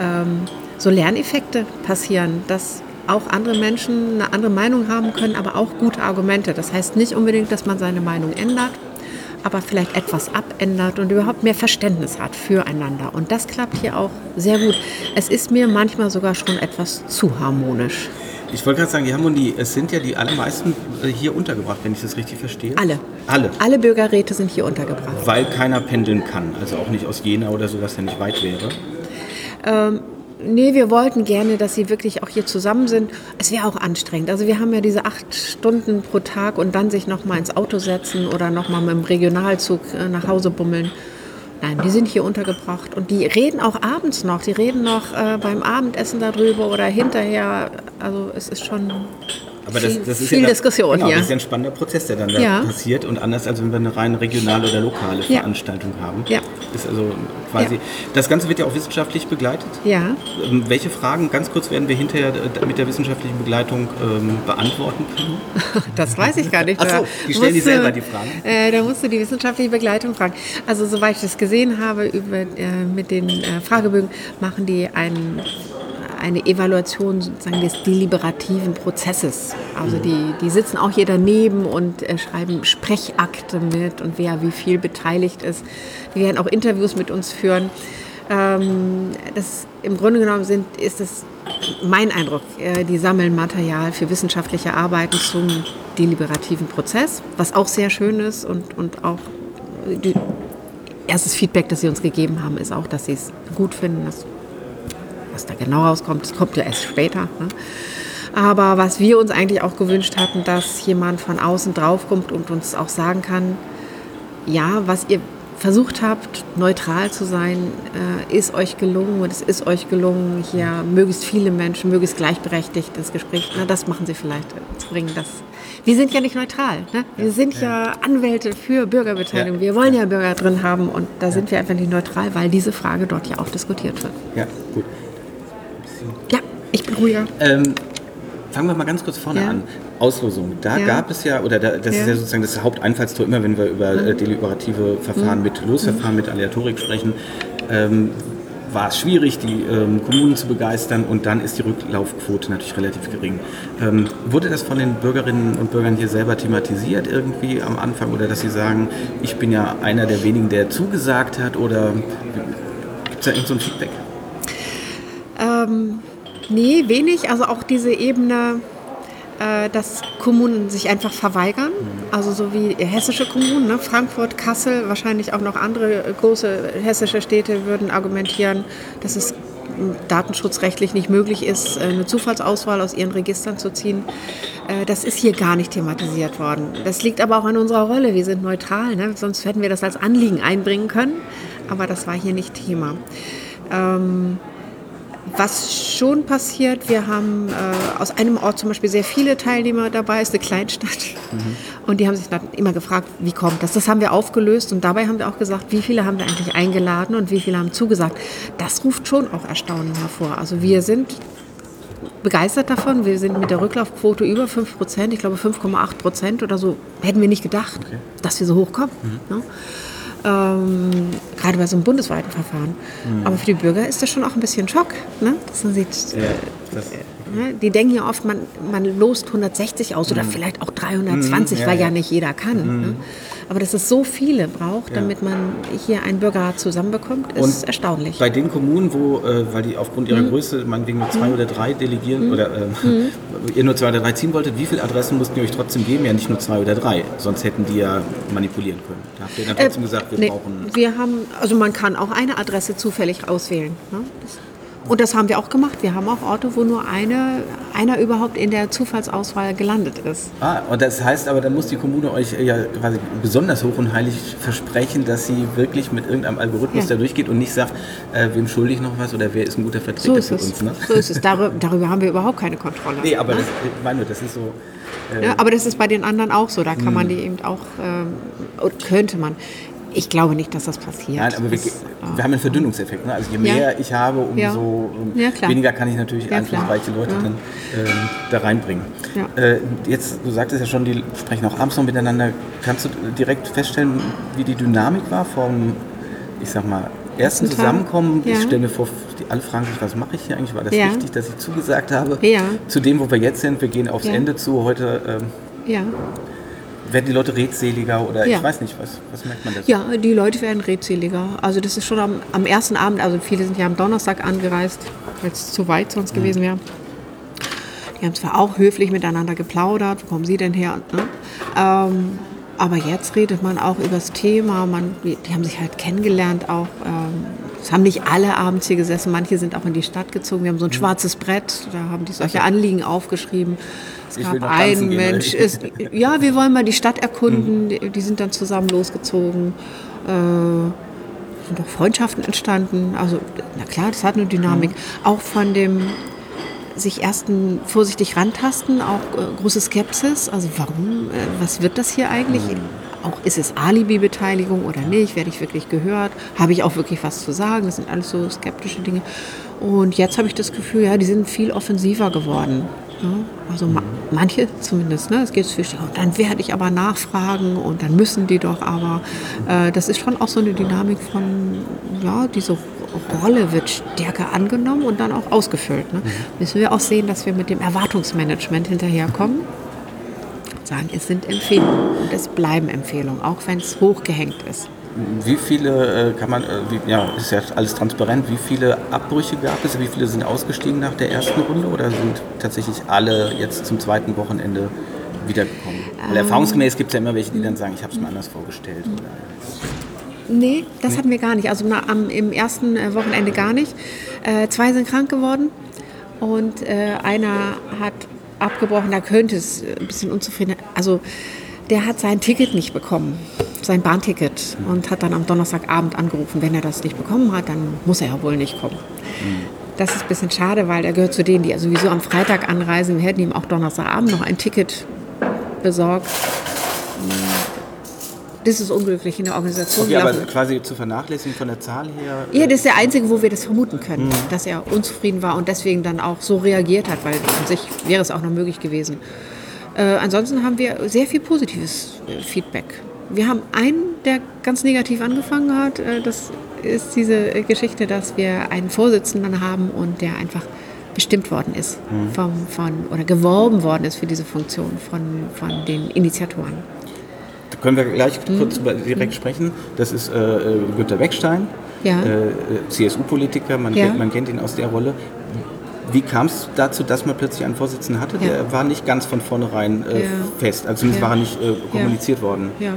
ähm, so Lerneffekte passieren, dass auch andere Menschen eine andere Meinung haben können, aber auch gute Argumente. Das heißt nicht unbedingt, dass man seine Meinung ändert, aber vielleicht etwas abändert und überhaupt mehr Verständnis hat füreinander. Und das klappt hier auch sehr gut. Es ist mir manchmal sogar schon etwas zu harmonisch. Ich wollte gerade sagen, die Harmonie, es sind ja die allermeisten äh, hier untergebracht, wenn ich das richtig verstehe. Alle. Alle. Alle Bürgerräte sind hier untergebracht. Weil keiner pendeln kann, also auch nicht aus Jena oder so, was ja nicht weit wäre. Ähm, nee, wir wollten gerne, dass sie wirklich auch hier zusammen sind. Es wäre auch anstrengend. Also wir haben ja diese acht Stunden pro Tag und dann sich noch mal ins Auto setzen oder noch mal mit dem Regionalzug äh, nach Hause bummeln. Nein, die sind hier untergebracht und die reden auch abends noch. Die reden noch äh, beim Abendessen darüber oder hinterher. Also es ist schon Aber das, das ist viel ja Diskussion genau, hier. Das ist ja ein spannender Prozess, der dann da Ja. passiert und anders als wenn wir eine rein regionale oder lokale Ja. Veranstaltung haben. Ja. Ist also quasi. Das Ganze wird ja auch wissenschaftlich begleitet. Ja. Ähm, Welche Fragen, ganz kurz, werden wir hinterher äh, mit der wissenschaftlichen Begleitung ähm, beantworten können? Das weiß ich gar nicht. Ach so, Da die stellen die selber die Fragen. Äh, da musst du die wissenschaftliche Begleitung fragen. Also soweit ich das gesehen habe über, äh, mit den äh, Fragebögen, machen die einen, eine Evaluation sozusagen des deliberativen Prozesses. Also die, die sitzen auch hier daneben und äh, schreiben Sprechakte mit und wer wie viel beteiligt ist. Die werden auch Interviews mit uns führen. Ähm, das, Im Grunde genommen sind, ist es mein Eindruck, äh, die sammeln Material für wissenschaftliche Arbeiten zum deliberativen Prozess, was auch sehr schön ist und, und auch die, erstes Feedback, das sie uns gegeben haben, ist auch, dass sie es gut finden. Dass, was da genau rauskommt, das kommt ja erst später. Ne? Aber was wir uns eigentlich auch gewünscht hatten, dass jemand von außen draufkommt und uns auch sagen kann, ja, was ihr versucht habt, neutral zu sein, äh, ist euch gelungen und es ist euch gelungen, hier möglichst viele Menschen, möglichst gleichberechtigt ins Gespräch, na, das machen sie vielleicht äh, zu bringen. Das, wir sind ja nicht neutral. Ne? Wir sind ja Anwälte für Bürgerbeteiligung. Wir wollen ja Bürger drin haben und da sind wir einfach nicht neutral, weil diese Frage dort ja auch diskutiert wird. Ja, gut. Ja, ich bin ruhiger. Ähm, fangen wir mal ganz kurz vorne Ja. an. Auslosung. Da Ja. gab es ja, oder da, das ist Ja. ja sozusagen das Haupteinfallstor, immer wenn wir über äh, Mhm. deliberative Verfahren Mhm. mit Losverfahren, mit Aleatorik sprechen, ähm, war es schwierig, die ähm, Kommunen zu begeistern und dann ist die Rücklaufquote natürlich relativ gering. Ähm, wurde das von den Bürgerinnen und Bürgern hier selber thematisiert irgendwie am Anfang oder dass sie sagen, ich bin ja einer der wenigen, der zugesagt hat oder gibt es da irgend so ein Feedback? Ähm, nee, wenig. Also auch diese Ebene, äh, dass Kommunen sich einfach verweigern. Also so wie hessische Kommunen, ne? Frankfurt, Kassel, wahrscheinlich auch noch andere große hessische Städte würden argumentieren, dass es m, datenschutzrechtlich nicht möglich ist, äh, eine Zufallsauswahl aus ihren Registern zu ziehen. Äh, Das ist hier gar nicht thematisiert worden. Das liegt aber auch an unserer Rolle. Wir sind neutral, ne? sonst hätten wir das als Anliegen einbringen können. Aber das war hier nicht Thema. Ähm, was schon passiert, wir haben äh, aus einem Ort zum Beispiel sehr viele Teilnehmer dabei, ist eine Kleinstadt. Und die haben sich dann immer gefragt, wie kommt das? Das haben wir aufgelöst und dabei haben wir auch gesagt, wie viele haben wir eigentlich eingeladen und wie viele haben zugesagt. Das ruft schon auch Erstaunen hervor. Also wir sind begeistert davon. Wir sind mit der Rücklaufquote über 5 Prozent, ich glaube 5,8 Prozent oder so, hätten wir nicht gedacht, dass wir so hoch kommen. Ne? Ähm, gerade bei so einem bundesweiten Verfahren. Mhm. Aber für die Bürger ist das schon auch ein bisschen Schock. Ne? Dass man sieht, Ja, das, ne? Die denken ja oft, man, man lost 160 aus oder Mhm. vielleicht auch 320, Mhm, ja, weil ja, ja. nicht jeder kann. Mhm. Ne? Aber dass es so viele braucht, Ja. damit man hier einen Bürgerrat zusammenbekommt, ist erstaunlich. Bei den Kommunen, wo, äh, weil die aufgrund ihrer Mhm. Größe meinetwegen nur zwei Mhm. oder drei delegieren oder Mhm. ihr nur zwei oder drei ziehen wolltet, wie viele Adressen mussten ihr euch trotzdem geben? Ja, nicht nur zwei oder drei, sonst hätten die ja manipulieren können. Da habt ihr dann trotzdem Äh, gesagt, wir nee, brauchen. Wir haben, also man kann auch eine Adresse zufällig auswählen. Ne? Das, und das haben wir auch gemacht. Wir haben auch Orte, wo nur eine, einer überhaupt in der Zufallsauswahl gelandet ist. Ah, und das heißt aber, dann muss die Kommune euch ja quasi besonders hoch und heilig versprechen, dass sie wirklich mit irgendeinem Algorithmus Ja. da durchgeht und nicht sagt, äh, wem schulde ich noch was oder wer ist ein guter Vertreter So ist für es. uns. Ne? So ist es. Darüber, darüber haben wir überhaupt keine Kontrolle. Nee, aber ne? das, ich meine, das ist so. äh, Ja, aber das ist bei den anderen auch so. Da kann man Hm. die eben auch, ähm, könnte man. Ich glaube nicht, dass das passiert. Nein, aber wir, Das, wir haben einen Verdünnungseffekt. Ne? Also je Ja. mehr ich habe, umso Ja. Ja, weniger kann ich natürlich Ja, einflussreiche Leute Ja. dann ähm, da reinbringen. Ja. Äh, jetzt, du sagtest ja schon, die sprechen auch abends noch miteinander. Kannst du direkt feststellen, wie die Dynamik war vom, ich sag mal, ersten? Zusammenkommen? Ja. Ich stelle mir vor, die, alle fragen sich, was mache ich hier eigentlich? War das Ja. wichtig, dass ich zugesagt habe? Ja. Zu dem, wo wir jetzt sind, wir gehen aufs Ja. Ende zu. Heute ähm, ja. Werden die Leute redseliger oder Ja. ich weiß nicht, was, was merkt man da so? ja, die Leute werden redseliger. Also das ist schon am, am ersten Abend, also viele sind ja am Donnerstag angereist, weil es zu weit sonst Mhm. gewesen wäre. Die haben zwar auch höflich miteinander geplaudert, wo kommen Sie denn her? Ne? Ähm, aber jetzt redet man auch über das Thema, man, die, haben sich halt kennengelernt auch. Ähm, es haben nicht alle abends hier gesessen, manche sind auch in die Stadt gezogen. Wir haben so ein schwarzes Brett, da haben die solche Anliegen aufgeschrieben. Es gab einen gehen, Mensch, ist, ja, wir wollen mal die Stadt erkunden. Die, die sind dann zusammen losgezogen. Äh, sind auch Freundschaften entstanden. Also, na klar, das hat eine Dynamik. Auch von dem sich ersten vorsichtig rantasten, auch äh, große Skepsis. Also warum, äh, was wird das hier eigentlich? Auch ist es Alibi-Beteiligung oder nicht? Werde ich wirklich gehört? Habe ich auch wirklich was zu sagen? Das sind alles so skeptische Dinge. Und jetzt habe ich das Gefühl, ja, die sind viel offensiver geworden. Ja, also ma manche zumindest, ne? es geht zwischen, und dann werde ich aber nachfragen und dann müssen die doch aber. Äh, das ist schon auch so eine Dynamik von, ja, diese Rolle wird stärker angenommen und dann auch ausgefüllt. Ne? Müssen wir auch sehen, dass wir mit dem Erwartungsmanagement hinterherkommen. Sagen, es sind Empfehlungen und es bleiben Empfehlungen, auch wenn es hochgehängt ist. Wie viele äh, kann man, äh, wie, ja, ist ja alles transparent, wie viele Abbrüche gab es? Wie viele sind ausgestiegen nach der ersten Runde oder sind tatsächlich alle jetzt zum zweiten Wochenende wiedergekommen? Weil Ähm. erfahrungsgemäß gibt es ja immer welche, die dann sagen, ich habe es mir anders vorgestellt. Nee, das hatten wir gar nicht. Also na, am, im ersten äh, Wochenende gar nicht. Äh, zwei sind krank geworden und äh, einer hat abgebrochen. Da könnte es ein bisschen unzufrieden. Also der hat sein Ticket nicht bekommen, sein Bahnticket und hat dann am Donnerstagabend angerufen. Wenn er das nicht bekommen hat, dann muss er ja wohl nicht kommen. Das ist ein bisschen schade, weil er gehört zu denen, die sowieso am Freitag anreisen. Wir hätten ihm auch Donnerstagabend noch ein Ticket besorgt. Das ist unglücklich in der Organisation. Okay, aber quasi zu vernachlässigen von der Zahl her. Ja, das ist der einzige, wo wir das vermuten können, Mhm. dass er unzufrieden war und deswegen dann auch so reagiert hat, weil an sich wäre es auch noch möglich gewesen. Äh, ansonsten haben wir sehr viel positives äh, Feedback. Wir haben einen, der ganz negativ angefangen hat. Äh, das ist diese Geschichte, dass wir einen Vorsitzenden haben und der einfach bestimmt worden ist Mhm. vom, von, oder geworben worden ist für diese Funktion von, von den Initiatoren. Da können wir gleich Mhm. kurz direkt sprechen. Das ist äh, äh, Günter Beckstein, Ja. CSU-Politiker, man, Ja. man kennt ihn aus der Rolle. Wie kam es dazu, dass man plötzlich einen Vorsitzenden hatte? Ja. Der war nicht ganz von vornherein äh, Ja. fest, also zumindest Ja. war er nicht äh, kommuniziert worden. Ja,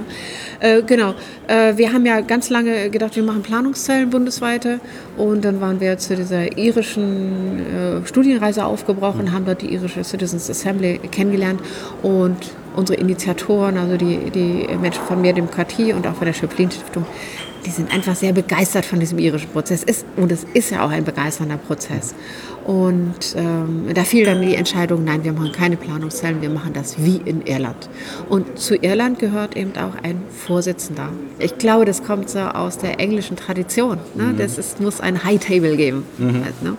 äh, genau. Äh, wir haben ja ganz lange gedacht, wir machen Planungszellen bundesweite und dann waren wir zu dieser irischen äh, Studienreise aufgebrochen, haben dort die irische Citizens Assembly kennengelernt und unsere Initiatoren, also die, die Menschen von Mehr Demokratie und auch von der Schöpflin-Stiftung, die sind einfach sehr begeistert von diesem irischen Prozess. Ist, und es ist ja auch ein begeisternder Prozess. Und ähm, da fiel dann die Entscheidung, nein, wir machen keine Planungszellen, wir machen das wie in Irland. Und zu Irland gehört eben auch ein Vorsitzender. Ich glaube, das kommt so aus der englischen Tradition. Ne? Mhm. Das ist, muss ein High Table geben. Mhm. Halt, ne?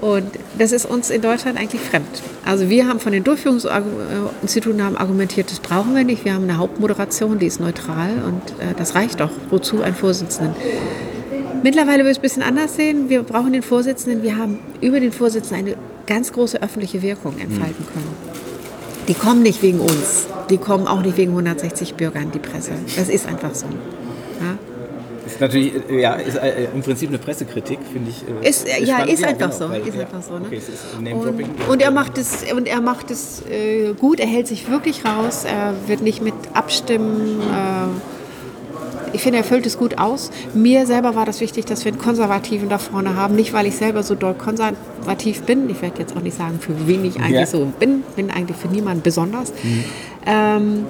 Und das ist uns in Deutschland eigentlich fremd. Also wir haben von den Durchführungsinstituten haben argumentiert, das brauchen wir nicht. Wir haben eine Hauptmoderation, die ist neutral und äh, das reicht doch. Wozu ein Vorsitzenden? Mittlerweile würde ich es ein bisschen anders sehen. Wir brauchen den Vorsitzenden. Wir haben über den Vorsitzenden eine ganz große öffentliche Wirkung entfalten können. Die kommen nicht wegen uns. Die kommen auch nicht wegen 160 Bürgern, die Presse. Das ist einfach so. Ja? Ist natürlich, ja, ist äh, im Prinzip eine Pressekritik, finde ich. äh, Ist, äh, ja, spannend. ist einfach genau, so. weil- ist ja, einfach so ne? Okay, ist und, und er macht es, und er macht es äh, gut, er hält sich wirklich raus, er wird nicht mit abstimmen. Äh, ich finde, er füllt es gut aus. Mir selber war das wichtig, dass wir einen Konservativen da vorne haben. Nicht, weil ich selber so doll konservativ bin. Ich werde jetzt auch nicht sagen, für wen ich eigentlich Ja. so bin. Bin eigentlich für niemanden besonders. Ähm,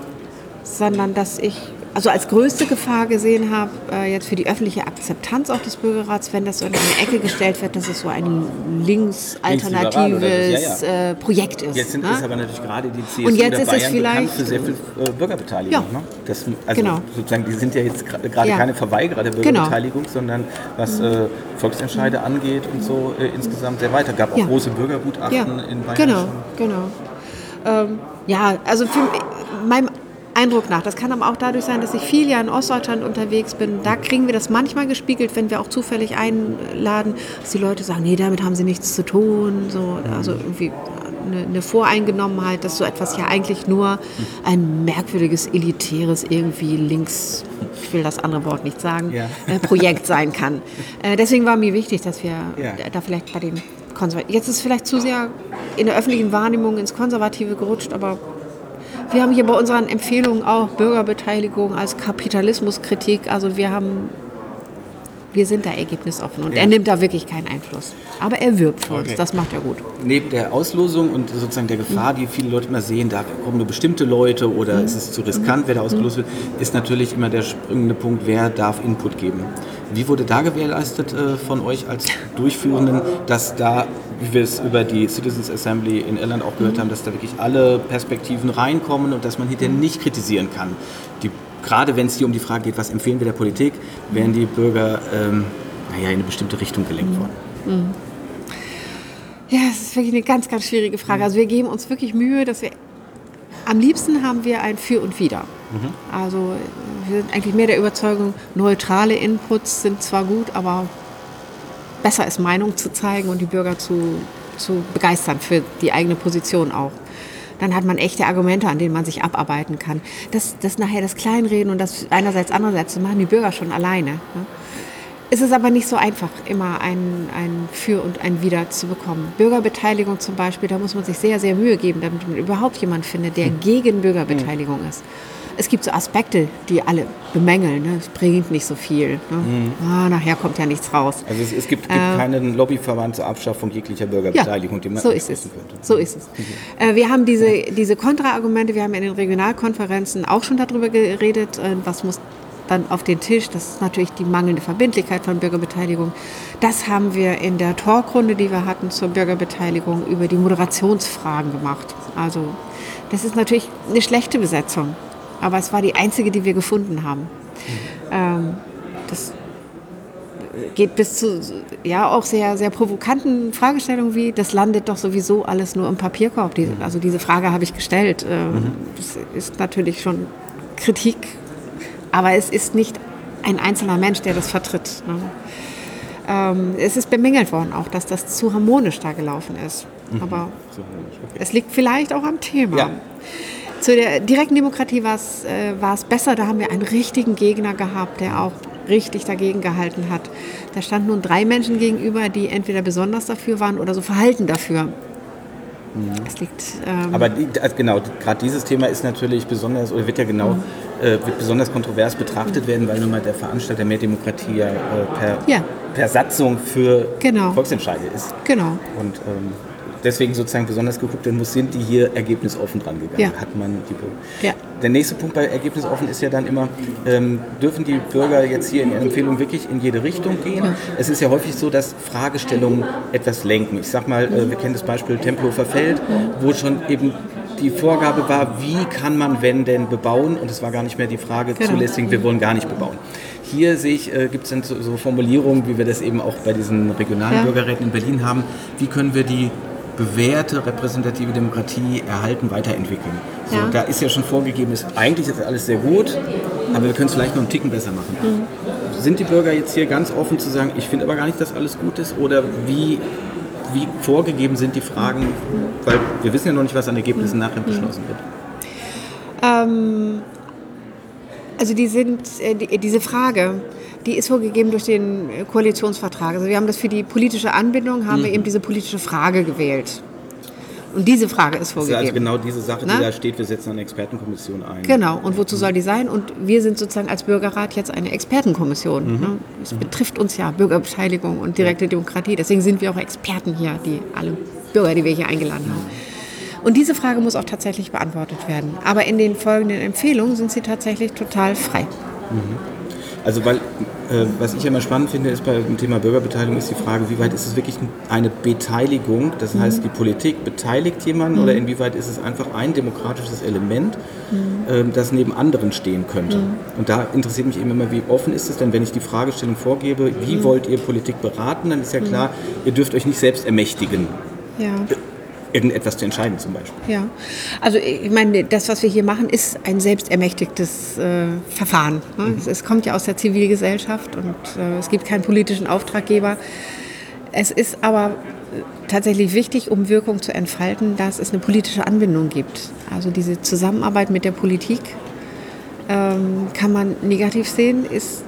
sondern dass ich also als größte Gefahr gesehen habe, äh, jetzt für die öffentliche Akzeptanz auch des Bürgerrats, wenn das so in eine Ecke gestellt wird, dass es so ein links-alternatives das, ja, ja. äh, Projekt ist. Jetzt sind ne? es aber natürlich gerade die CSU Und jetzt ist es Bayern bekannt vielleicht- für sehr viel äh, Bürgerbeteiligung. Ja. Ne? Das, also Genau. sozusagen, die sind ja jetzt gerade Ja. keine Verweigerer der Genau. Bürgerbeteiligung, sondern was äh, Volksentscheide angeht und so äh, insgesamt sehr weiter. Gab auch große Bürgergutachten in Bayern. Genau, schon. genau. Ähm, ja, also für meinem Eindruck nach, das kann aber auch dadurch sein, dass ich viel ja in Ostdeutschland unterwegs bin. Da kriegen wir das manchmal gespiegelt, wenn wir auch zufällig einladen, dass die Leute sagen, nee, damit haben sie nichts zu tun. So, also irgendwie eine, eine Voreingenommenheit, dass so etwas ja eigentlich nur ein merkwürdiges, elitäres, irgendwie links, ich will das andere Wort nicht sagen, Ja. äh, Projekt sein kann. Äh, deswegen war mir wichtig, dass wir Ja. da vielleicht bei den konservativ. Jetzt ist es vielleicht zu sehr in der öffentlichen Wahrnehmung ins Konservative gerutscht, aber wir haben hier bei unseren Empfehlungen auch Bürgerbeteiligung als Kapitalismuskritik. Also wir haben wir sind da ergebnisoffen und Ja. er nimmt da wirklich keinen Einfluss. Aber er wirbt für uns, Okay. das macht er gut. Neben der Auslosung und sozusagen der Gefahr, die viele Leute immer sehen, da kommen nur bestimmte Leute oder Mhm. ist es zu riskant, wer da ausgelost wird, ist natürlich immer der springende Punkt, wer darf Input geben. Wie wurde da gewährleistet äh, von euch als Durchführenden, dass da, wie wir es über die Citizens Assembly in Irland auch gehört haben, dass da wirklich alle Perspektiven reinkommen und dass man hinterher nicht kritisieren kann? Die, gerade wenn es hier um die Frage geht, was empfehlen wir der Politik, werden die Bürger ähm, naja, in eine bestimmte Richtung gelenkt worden. Mhm. Ja, es ist wirklich eine ganz, ganz schwierige Frage. Also wir geben uns wirklich Mühe, dass wir am liebsten haben wir ein Für und Wider. Also wir sind eigentlich mehr der Überzeugung, neutrale Inputs sind zwar gut, aber besser ist Meinung zu zeigen und die Bürger zu, zu begeistern für die eigene Position auch. Dann hat man echte Argumente, an denen man sich abarbeiten kann. Das, das nachher das Kleinreden und das einerseits, andererseits, das machen die Bürger schon alleine. Ne? Es ist aber nicht so einfach, immer ein, ein Für und ein Wider zu bekommen. Bürgerbeteiligung zum Beispiel, da muss man sich sehr, sehr Mühe geben, damit man überhaupt jemanden findet, der gegen Bürgerbeteiligung ist. Es gibt so Aspekte, die alle bemängeln. Ne? Es bringt nicht so viel. Ne? Mhm. Ah, nachher kommt ja nichts raus. Also es, es gibt, gibt Äh, keinen Lobbyverband zur Abschaffung jeglicher Bürgerbeteiligung, den man so ist es. So ist es. Äh, wir haben diese, diese Kontraargumente, wir haben in den Regionalkonferenzen auch schon darüber geredet, äh, was muss dann auf den Tisch. Das ist natürlich die mangelnde Verbindlichkeit von Bürgerbeteiligung. Das haben wir in der Talkrunde, die wir hatten zur Bürgerbeteiligung, über die Moderationsfragen gemacht. Also das ist natürlich eine schlechte Besetzung, aber es war die einzige, die wir gefunden haben. Ähm, das geht bis zu ja auch sehr sehr provokanten Fragestellungen wie das landet doch sowieso alles nur im Papierkorb. Die, also diese Frage habe ich gestellt. Ähm, Das ist natürlich schon Kritik, aber es ist nicht ein einzelner Mensch, der das vertritt. Ne? Ähm, es ist bemängelt worden auch, dass das zu harmonisch da gelaufen ist. Mhm. Aber okay. es liegt vielleicht auch am Thema. Ja. Zu der direkten Demokratie war es äh, besser. Da haben wir einen richtigen Gegner gehabt, der auch richtig dagegen gehalten hat. Da standen nun drei Menschen gegenüber, die entweder besonders dafür waren oder so verhalten dafür. Es liegt. Ähm, Aber die, also genau, gerade dieses Thema ist natürlich besonders, oder wird ja genau, Mhm. äh, wird besonders kontrovers betrachtet werden, weil nun mal der Veranstalter mehr Demokratie ja, äh, per, Ja. per Satzung für Genau. Volksentscheide ist. Genau. Und ähm, deswegen sozusagen besonders geguckt werden muss, sind die hier ergebnisoffen dran gegangen? Ja. Hat man die Bürger. Ja. Der nächste Punkt bei ergebnisoffen ist ja dann immer, ähm, dürfen die Bürger jetzt hier in ihren Empfehlungen wirklich in jede Richtung gehen? Es ist ja häufig so, dass Fragestellungen etwas lenken. Ich sag mal, äh, wir kennen das Beispiel Tempelhofer Feld, wo schon eben die Vorgabe war, wie kann man wenn denn bebauen? Und es war gar nicht mehr die Frage Genau. zulässig, wir wollen gar nicht bebauen. Hier sehe ich, äh, gibt es dann so, so Formulierungen, wie wir das eben auch bei diesen regionalen Ja. Bürgerräten in Berlin haben. Wie können wir die bewährte repräsentative Demokratie erhalten, weiterentwickeln? So, Ja. Da ist ja schon vorgegeben, ist, eigentlich ist alles sehr gut, aber wir können es vielleicht noch einen Ticken besser machen. Mhm. Sind die Bürger jetzt hier ganz offen zu sagen, ich finde aber gar nicht, dass alles gut ist? Oder wie, wie vorgegeben sind die Fragen? Weil wir wissen ja noch nicht, was an Ergebnissen nachher beschlossen wird. Ähm, also die sind, äh, die, diese Frage, die ist vorgegeben durch den äh, Koalitionsvertrag. Also wir haben das für die politische Anbindung, haben wir Mhm. eben diese politische Frage gewählt. Und diese Frage ist Das ist vorgegeben. also genau diese Sache, Na? die da steht, wir setzen eine Expertenkommission ein. Genau, und wozu soll die sein? Und wir sind sozusagen als Bürgerrat jetzt eine Expertenkommission. Mhm. Ne? Es betrifft uns ja Bürgerbeteiligung und direkte Demokratie. Deswegen sind wir auch Experten hier, die alle Bürger, die wir hier eingeladen haben. Und diese Frage muss auch tatsächlich beantwortet werden. Aber in den folgenden Empfehlungen sind sie tatsächlich total frei. Mhm. Also weil, äh, was ich immer spannend finde, ist bei dem Thema Bürgerbeteiligung, ist die Frage, wie weit ist es wirklich eine Beteiligung? Das heißt, Mhm. die Politik beteiligt jemanden Mhm. oder inwieweit ist es einfach ein demokratisches Element, Mhm. ähm, das neben anderen stehen könnte? Mhm. Und da interessiert mich eben immer, wie offen ist es denn, wenn ich die Fragestellung vorgebe, wie Mhm. wollt ihr Politik beraten? Dann ist ja Mhm. klar, ihr dürft euch nicht selbst ermächtigen, Ja. Irgendetwas zu entscheiden zum Beispiel. Ja, also ich meine, das, was wir hier machen, ist ein selbstermächtigtes äh, Verfahren. Ne? Es, es kommt ja aus der Zivilgesellschaft und äh, es gibt keinen politischen Auftraggeber. Es ist aber äh, tatsächlich wichtig, um Wirkung zu entfalten, dass es eine politische Anbindung gibt. Also diese Zusammenarbeit mit der Politik ähm, kann man negativ sehen, ist,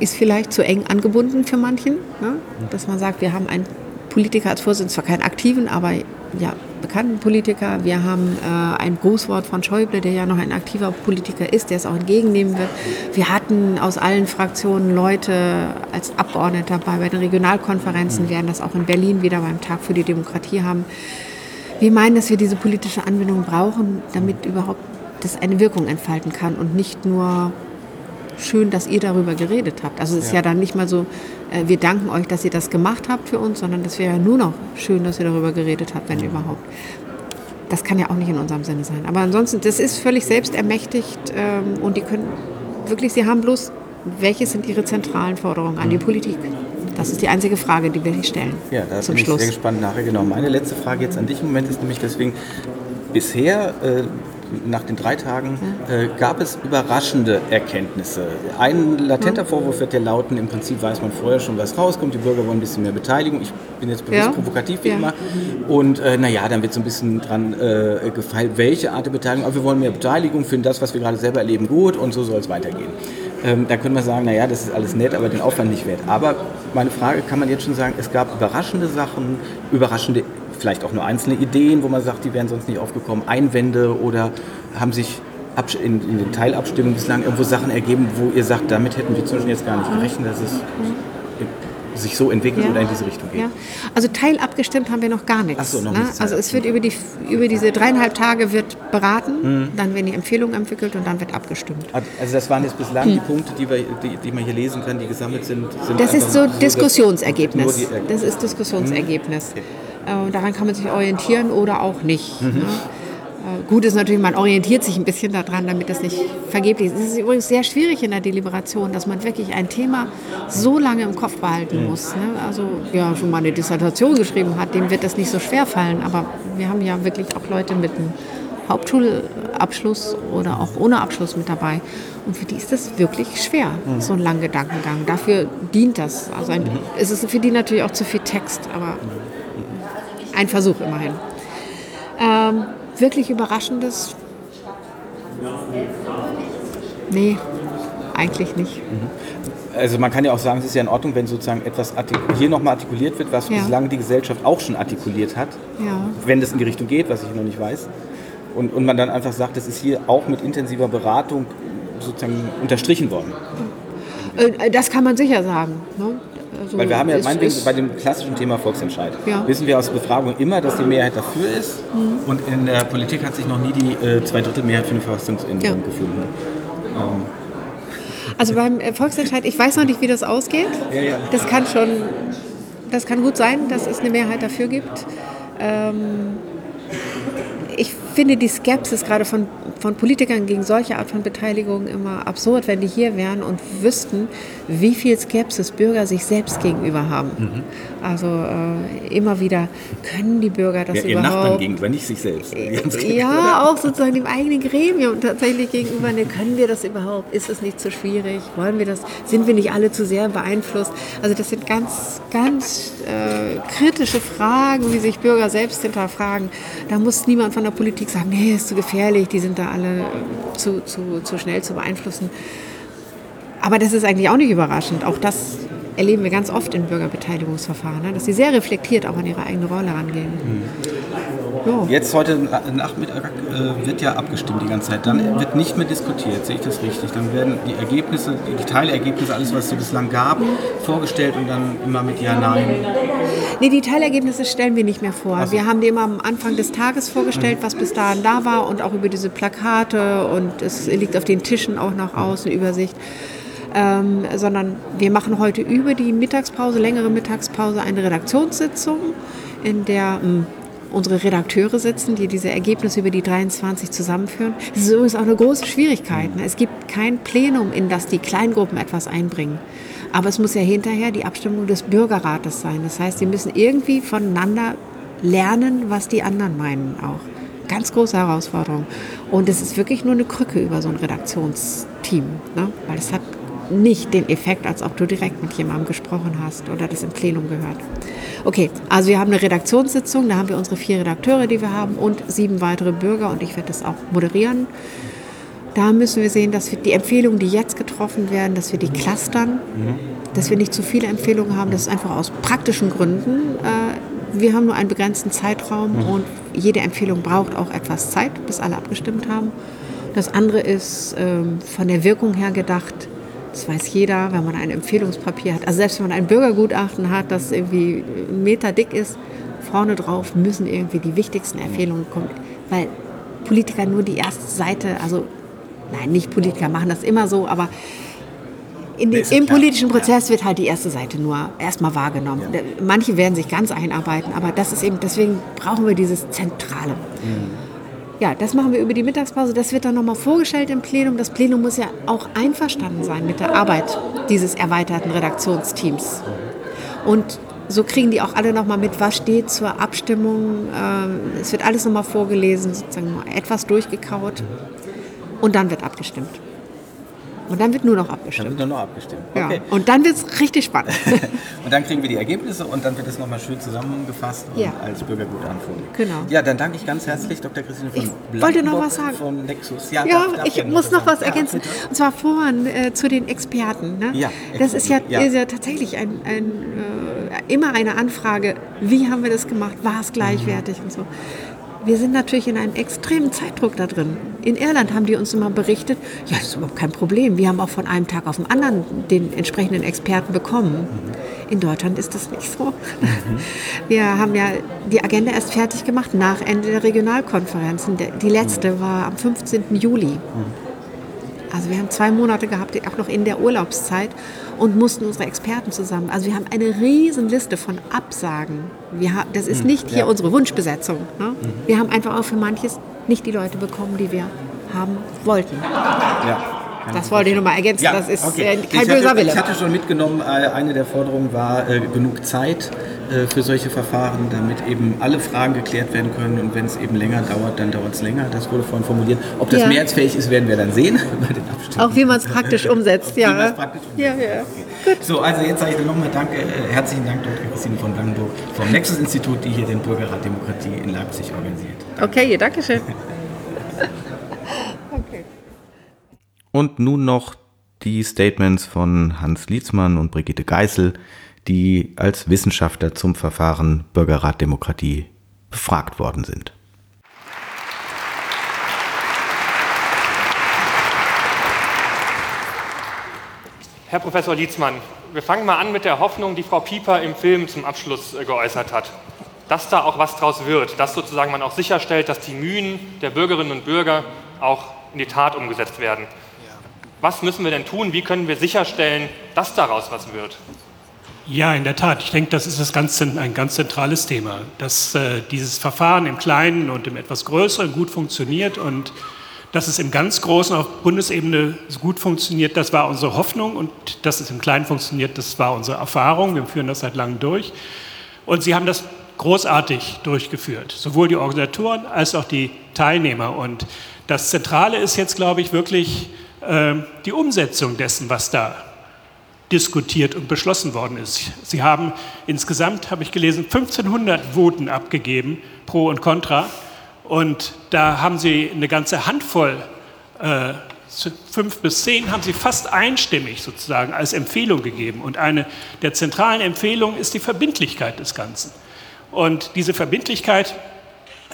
ist vielleicht zu eng angebunden für manchen. Ne? Dass man sagt, wir haben ein Politiker als Vorsitzenden, zwar keinen aktiven, aber ja, bekannten Politiker. Wir haben äh, ein Grußwort von Schäuble, der ja noch ein aktiver Politiker ist, der es auch entgegennehmen wird. Wir hatten aus allen Fraktionen Leute als Abgeordnete dabei. Bei den Regionalkonferenzen werden das auch in Berlin wieder beim Tag für die Demokratie haben. Wir meinen, dass wir diese politische Anbindung brauchen, damit überhaupt das eine Wirkung entfalten kann und nicht nur schön, dass ihr darüber geredet habt. Also es ist ja, Ja. dann nicht mal so, äh, wir danken euch, dass ihr das gemacht habt für uns, sondern das wäre ja nur noch schön, dass ihr darüber geredet habt, wenn überhaupt. Das kann ja auch nicht in unserem Sinne sein. Aber ansonsten, das ist völlig selbstermächtigt ähm, und die können wirklich, sie haben bloß, welche sind ihre zentralen Forderungen an die Politik? Das ist die einzige Frage, die wir hier stellen. Ja, da zum bin Schluss. ich sehr gespannt nachher. Genau. Meine letzte Frage jetzt an dich im Moment ist nämlich deswegen, bisher, äh, nach den drei Tagen, äh, gab es überraschende Erkenntnisse. Ein latenter Vorwurf wird ja lauten, im Prinzip weiß man vorher schon, was rauskommt, die Bürger wollen ein bisschen mehr Beteiligung. Ich bin jetzt bewusst Ja. provokativ wie Ja. immer. Und äh, naja, dann wird so ein bisschen dran äh, gefeilt, welche Art der Beteiligung, aber wir wollen mehr Beteiligung, finden das, was wir gerade selber erleben, gut und so soll es weitergehen. Ähm, da können wir sagen, naja, das ist alles nett, aber den Aufwand nicht wert. Aber meine Frage, kann man jetzt schon sagen, es gab überraschende Sachen, überraschende, vielleicht auch nur einzelne Ideen, wo man sagt, die wären sonst nicht aufgekommen, Einwände oder haben sich in, in den Teilabstimmungen bislang irgendwo Sachen ergeben, wo ihr sagt, damit hätten wir Beispiel jetzt gar nicht gerechnet, dass es sich so entwickelt Ja. oder in diese Richtung geht. Ja. Also teilabgestimmt haben wir noch gar nichts. Ach so, noch ne? nichts Also es wird über, die, über diese dreieinhalb Tage wird beraten, Mhm. dann werden die Empfehlungen entwickelt und dann wird abgestimmt. Also das waren jetzt bislang Hm. die Punkte, die, wir, die, die man hier lesen kann, die gesammelt sind. sind Das ist so Diskussionsergebnis. Das ist Diskussionsergebnis. Äh, daran kann man sich orientieren oder auch nicht. Mhm. Ne? Äh, Gut ist natürlich, man orientiert sich ein bisschen daran, damit das nicht vergeblich ist. Es ist übrigens sehr schwierig in der Deliberation, dass man wirklich ein Thema so lange im Kopf behalten Mhm. muss. Ne? Also, wer schon mal eine Dissertation geschrieben hat, dem wird das nicht so schwer fallen. Aber wir haben ja wirklich auch Leute mit einem Hauptschulabschluss oder auch ohne Abschluss mit dabei. Und für die ist das wirklich schwer, Mhm. so ein langer Gedankengang. Dafür dient das. Also ein, es ist für die natürlich auch zu viel Text, aber ein Versuch immerhin. Ähm, wirklich Überraschendes? Nee, eigentlich nicht. Also man kann ja auch sagen, es ist ja in Ordnung, wenn sozusagen etwas hier nochmal artikuliert wird, was Ja. bislang die Gesellschaft auch schon artikuliert hat, Ja. wenn das in die Richtung geht, was ich noch nicht weiß. Und, und man dann einfach sagt, das ist hier auch mit intensiver Beratung sozusagen unterstrichen worden. Äh, Das kann man sicher sagen. Ne? Also Weil wir haben ja meinetwegen bei dem klassischen Thema Volksentscheid, Ja. wissen wir aus Befragungen immer, dass die Mehrheit dafür ist. Mhm. Und in der Politik hat sich noch nie die äh, Zweidrittelmehrheit für eine Verfassungsänderung Ja. gefunden. Ähm, Also beim äh, Volksentscheid, ich weiß noch nicht, wie das ausgeht. Ja, ja. Das kann schon, das kann gut sein, dass es eine Mehrheit dafür gibt. Ähm, ich finde die Skepsis gerade von, von Politikern gegen solche Art von Beteiligung immer absurd, wenn die hier wären und wüssten, wie viel Skepsis Bürger sich selbst gegenüber haben. Mhm. Also äh, immer wieder, können die Bürger das ja, ihren überhaupt? Nachbarn gegenüber, nicht sich selbst. Gegenüber. Ja, auch sozusagen dem eigenen Gremium tatsächlich gegenüber. Ne, können wir das überhaupt? Ist es nicht zu schwierig? Wollen wir das? Sind wir nicht alle zu sehr beeinflusst? Also das sind ganz, ganz äh, kritische Fragen, wie sich Bürger selbst hinterfragen. Da muss niemand von der Politik sagen, nee, ist zu gefährlich, die sind da alle äh, zu, zu, zu schnell zu beeinflussen. Aber das ist eigentlich auch nicht überraschend. Auch das erleben wir ganz oft in Bürgerbeteiligungsverfahren, ne? dass sie sehr reflektiert auch an ihre eigene Rolle rangehen. Ja. Jetzt heute Nachmittag äh, wird ja abgestimmt die ganze Zeit. Dann wird nicht mehr diskutiert, sehe ich das richtig? Dann werden die Ergebnisse, die Teilergebnisse, alles was es so bislang gab, vorgestellt und dann immer mit Ja, Nein. Nee, die Teilergebnisse stellen wir nicht mehr vor. Wir haben die immer am Anfang des Tages vorgestellt, was bis dahin da war und auch über diese Plakate und es liegt auf den Tischen auch noch aus, eine Übersicht. Ähm, sondern wir machen heute über die Mittagspause, längere Mittagspause, eine Redaktionssitzung, in der mh, unsere Redakteure sitzen, die diese Ergebnisse über die 23 zusammenführen. Das ist übrigens auch eine große Schwierigkeit. Ne? Es gibt kein Plenum, in das die Kleingruppen etwas einbringen. Aber es muss ja hinterher die Abstimmung des Bürgerrates sein. Das heißt, sie müssen irgendwie voneinander lernen, was die anderen meinen auch. Ganz große Herausforderung. Und es ist wirklich nur eine Krücke über so ein Redaktionsteam. Ne? Weil es hat nicht den Effekt, als ob du direkt mit jemandem gesprochen hast oder das im Plenum gehört. Okay, also wir haben eine Redaktionssitzung, da haben wir unsere vier Redakteure, die wir haben und sieben weitere Bürger und ich werde das auch moderieren. Da müssen wir sehen, dass wir die Empfehlungen, die jetzt getroffen werden, dass wir die clustern, dass wir nicht zu viele Empfehlungen haben, dass es einfach aus praktischen Gründen äh, wir haben nur einen begrenzten Zeitraum mhm. und jede Empfehlung braucht auch etwas Zeit, bis alle abgestimmt haben. Das andere ist ähm, von der Wirkung her gedacht, das weiß jeder, wenn man ein Empfehlungspapier hat. Also selbst wenn man ein Bürgergutachten hat, das irgendwie einen Meter dick ist, vorne drauf müssen irgendwie die wichtigsten Empfehlungen kommen. Weil Politiker nur die erste Seite, also nein, nicht Politiker machen das immer so, aber in die, im politischen Prozess wird halt die erste Seite nur erstmal wahrgenommen. Manche werden sich ganz einarbeiten, aber das ist eben, deswegen brauchen wir dieses Zentrale. Mhm. Ja, das machen wir über die Mittagspause. Das wird dann nochmal vorgestellt im Plenum. Das Plenum muss ja auch einverstanden sein mit der Arbeit dieses erweiterten Redaktionsteams. Und so kriegen die auch alle nochmal mit, was steht zur Abstimmung. Ähm, es wird alles nochmal vorgelesen, sozusagen etwas durchgekaut. Und dann wird abgestimmt. Und dann wird nur noch abgestimmt. Dann wird nur noch abgestimmt. Okay. Ja. Und dann wird es richtig spannend. und dann kriegen wir die Ergebnisse und dann wird es nochmal schön zusammengefasst und ja. als Bürgergutamt vorgelegt. Genau. Ja, dann danke ich ganz herzlich Dr. Christine von Ich wollte noch was sagen. Von Nexus. Ja, ja darf, darf ich muss noch was ergänzen. Ja, und zwar vorhin äh, zu den Experten. Ne? Ja, das ist ja, Ist ja tatsächlich ein, ein äh, immer eine Anfrage, wie haben wir das gemacht, war es gleichwertig mhm. und so wir sind natürlich in einem extremen Zeitdruck da drin. In Irland haben die uns immer berichtet, ja, das ist überhaupt kein Problem. Wir haben auch von einem Tag auf den anderen den entsprechenden Experten bekommen. In Deutschland ist das nicht so. Wir haben ja die Agenda erst fertig gemacht nach Ende der Regionalkonferenzen. Die letzte war am 15. Juli. Also wir haben zwei Monate gehabt, auch noch in der Urlaubszeit und mussten unsere Experten zusammen. Also wir haben eine riesen Liste von Absagen. Wir haben, das ist hm, nicht hier ja. unsere Wunschbesetzung. Ne? Mhm. Wir haben einfach auch für manches nicht die Leute bekommen, die wir haben wollten. Ja. Das wollte ich nur mal ergänzen. Ja, das ist okay. Äh, kein ich böser hatte, Wille. Ich hatte schon mitgenommen, äh, eine der Forderungen war äh, genug Zeit äh, für solche Verfahren, damit eben alle Fragen geklärt werden können. Und wenn es eben länger dauert, dann dauert es länger. Das wurde vorhin formuliert. Ob das ja. mehrheitsfähig ist, werden wir dann sehen bei den Abstimmungen. Auch wie man es praktisch umsetzt, ja. Praktisch umsetzt. Ja, ja. Gut. So, also jetzt sage ich dir nochmal Danke, herzlichen Dank, Dr. Christine von Blankenburg vom Nexus-Institut, die hier den Bürgerrat Demokratie in Leipzig organisiert. Okay, danke schön. okay. Und nun noch die Statements von Hans Lietzmann und Brigitte Geißel, die als Wissenschaftler zum Verfahren Bürgerrat Demokratie befragt worden sind. Herr Professor Lietzmann, wir fangen mal an mit der Hoffnung, die Frau Pieper im Film zum Abschluss äh, geäußert hat. Dass da auch was draus wird, dass sozusagen man auch sicherstellt, dass die Mühen der Bürgerinnen und Bürger auch in die Tat umgesetzt werden. Was müssen wir denn tun? Wie können wir sicherstellen, dass daraus was wird? Ja, in der Tat. Ich denke, das ist das ganz, ein ganz zentrales Thema, dass äh, dieses Verfahren im Kleinen und im etwas Größeren gut funktioniert und dass es im ganz Großen auf Bundesebene gut funktioniert, das war unsere Hoffnung und dass es im Kleinen funktioniert, das war unsere Erfahrung. Wir führen das seit langem durch. Und Sie haben das großartig durchgeführt, sowohl die Organisatoren als auch die Teilnehmer. Und das Zentrale ist jetzt, glaube ich, wirklich äh, die Umsetzung dessen, was da diskutiert und beschlossen worden ist. Sie haben insgesamt, habe ich gelesen, 1500 Voten abgegeben, pro und contra. Und da haben Sie eine ganze Handvoll, äh, fünf bis zehn, haben Sie fast einstimmig sozusagen als Empfehlung gegeben. Und eine der zentralen Empfehlungen ist die Verbindlichkeit des Ganzen. Und diese Verbindlichkeit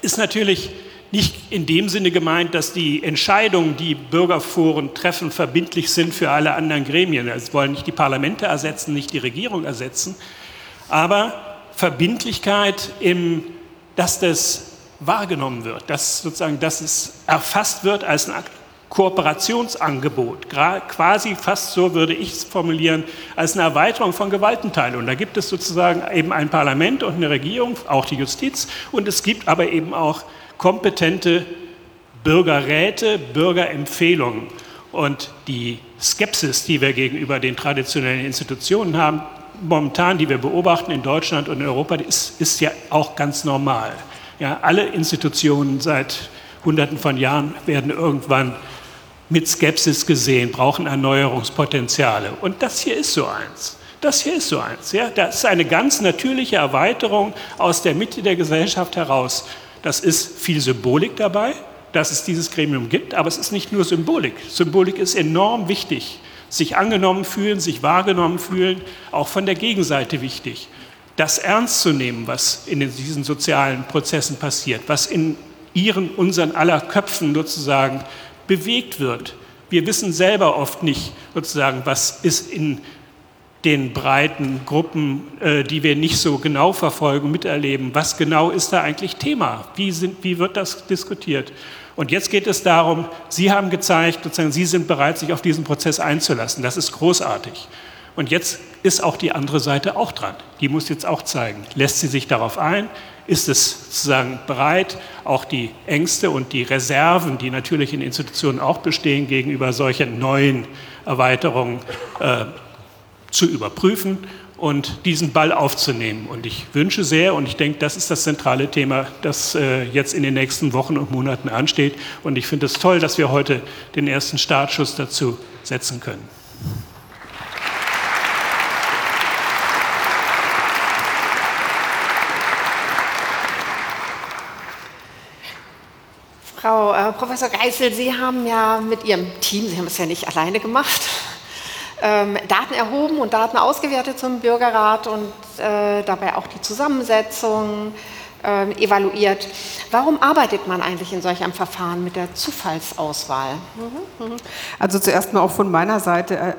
ist natürlich nicht in dem Sinne gemeint, dass die Entscheidungen, die Bürgerforen treffen, verbindlich sind für alle anderen Gremien. Es wollen nicht die Parlamente ersetzen, nicht die Regierung ersetzen, aber Verbindlichkeit im, dass das wahrgenommen wird, dass sozusagen, dass es erfasst wird als ein Kooperationsangebot, quasi fast so würde ich es formulieren, als eine Erweiterung von Gewaltenteilung. Da gibt es sozusagen eben ein Parlament und eine Regierung, auch die Justiz, und es gibt aber eben auch kompetente Bürgerräte, Bürgerempfehlungen. Und die Skepsis, die wir gegenüber den traditionellen Institutionen haben, momentan, die wir beobachten in Deutschland und in Europa, ist, ist ja auch ganz normal. Ja, alle Institutionen seit Hunderten von Jahren werden irgendwann mit Skepsis gesehen, brauchen Erneuerungspotenziale. Und das hier ist so eins. Das hier ist so eins. Ja? Das ist eine ganz natürliche Erweiterung aus der Mitte der Gesellschaft heraus. Das ist viel Symbolik dabei, dass es dieses Gremium gibt, aber es ist nicht nur Symbolik. Symbolik ist enorm wichtig. Sich angenommen fühlen, sich wahrgenommen fühlen, auch von der Gegenseite wichtig. das ernst zu nehmen, was in diesen sozialen Prozessen passiert, was in ihren, unseren aller Köpfen sozusagen bewegt wird. Wir wissen selber oft nicht sozusagen, was ist in den breiten Gruppen, äh, die wir nicht so genau verfolgen, miterleben. Was genau ist da eigentlich Thema? Wie, sind, wie wird das diskutiert? Und jetzt geht es darum, Sie haben gezeigt, sozusagen, Sie sind bereit, sich auf diesen Prozess einzulassen. Das ist großartig. Und jetzt ist auch die andere Seite auch dran. Die muss jetzt auch zeigen, lässt sie sich darauf ein? Ist es sozusagen bereit, auch die Ängste und die Reserven, die natürlich in Institutionen auch bestehen, gegenüber solchen neuen Erweiterungen äh, zu überprüfen und diesen Ball aufzunehmen. Und ich wünsche sehr, und ich denke, das ist das zentrale Thema, das äh, jetzt in den nächsten Wochen und Monaten ansteht. Und ich finde es toll, dass wir heute den ersten Startschuss dazu setzen können. Frau äh, Professor Geißel, Sie haben ja mit Ihrem Team, Sie haben es ja nicht alleine gemacht, ähm, Daten erhoben und Daten ausgewertet zum Bürgerrat und äh, dabei auch die Zusammensetzung äh, evaluiert. Warum arbeitet man eigentlich in solch einem Verfahren mit der Zufallsauswahl? Mhm, mhm. Also zuerst mal auch von meiner Seite äh,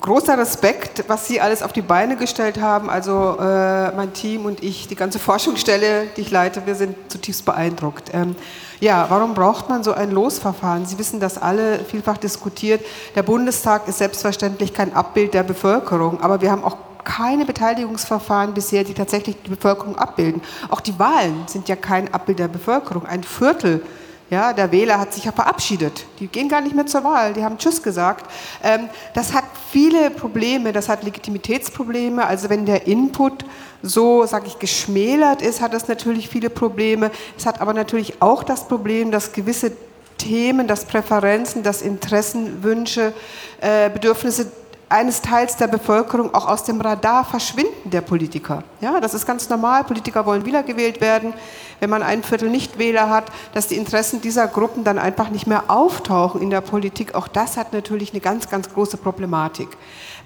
großer Respekt, was Sie alles auf die Beine gestellt haben. Also äh, mein Team und ich, die ganze Forschungsstelle, die ich leite, wir sind zutiefst beeindruckt. Ähm, ja, warum braucht man so ein Losverfahren? Sie wissen das alle vielfach diskutiert. Der Bundestag ist selbstverständlich kein Abbild der Bevölkerung, aber wir haben auch keine Beteiligungsverfahren bisher, die tatsächlich die Bevölkerung abbilden. Auch die Wahlen sind ja kein Abbild der Bevölkerung. Ein Viertel ja, der Wähler hat sich ja verabschiedet. Die gehen gar nicht mehr zur Wahl. Die haben Tschüss gesagt. Ähm, das hat viele Probleme. Das hat Legitimitätsprobleme. Also wenn der Input so, sage ich, geschmälert ist, hat das natürlich viele Probleme. Es hat aber natürlich auch das Problem, dass gewisse Themen, dass Präferenzen, dass Interessen, Wünsche, äh, Bedürfnisse eines Teils der Bevölkerung auch aus dem Radar verschwinden der Politiker. Ja, das ist ganz normal. Politiker wollen wiedergewählt werden. Wenn man ein Viertel Nichtwähler hat, dass die Interessen dieser Gruppen dann einfach nicht mehr auftauchen in der Politik, auch das hat natürlich eine ganz, ganz große Problematik.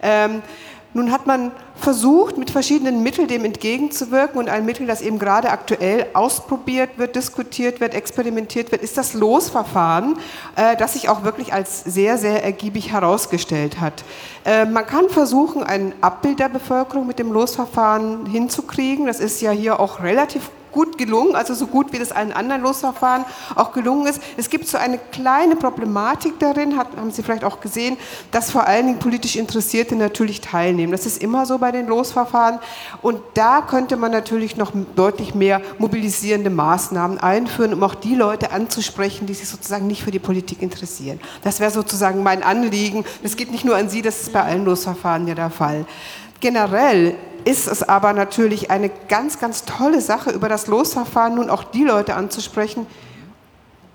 Ähm, nun hat man versucht, mit verschiedenen Mitteln dem entgegenzuwirken und ein Mittel, das eben gerade aktuell ausprobiert wird, diskutiert wird, experimentiert wird, ist das Losverfahren, äh, das sich auch wirklich als sehr, sehr ergiebig herausgestellt hat. Äh, man kann versuchen, ein Abbild der Bevölkerung mit dem Losverfahren hinzukriegen. Das ist ja hier auch relativ gut gelungen, also so gut wie das allen anderen Losverfahren auch gelungen ist. Es gibt so eine kleine Problematik darin, hat, haben Sie vielleicht auch gesehen, dass vor allen Dingen politisch Interessierte natürlich teilnehmen. Das ist immer so bei den Losverfahren und da könnte man natürlich noch deutlich mehr mobilisierende Maßnahmen einführen, um auch die Leute anzusprechen, die sich sozusagen nicht für die Politik interessieren. Das wäre sozusagen mein Anliegen. Das geht nicht nur an Sie, das ist bei allen Losverfahren ja der Fall. Generell ist es aber natürlich eine ganz, ganz tolle Sache, über das Losverfahren nun auch die Leute anzusprechen,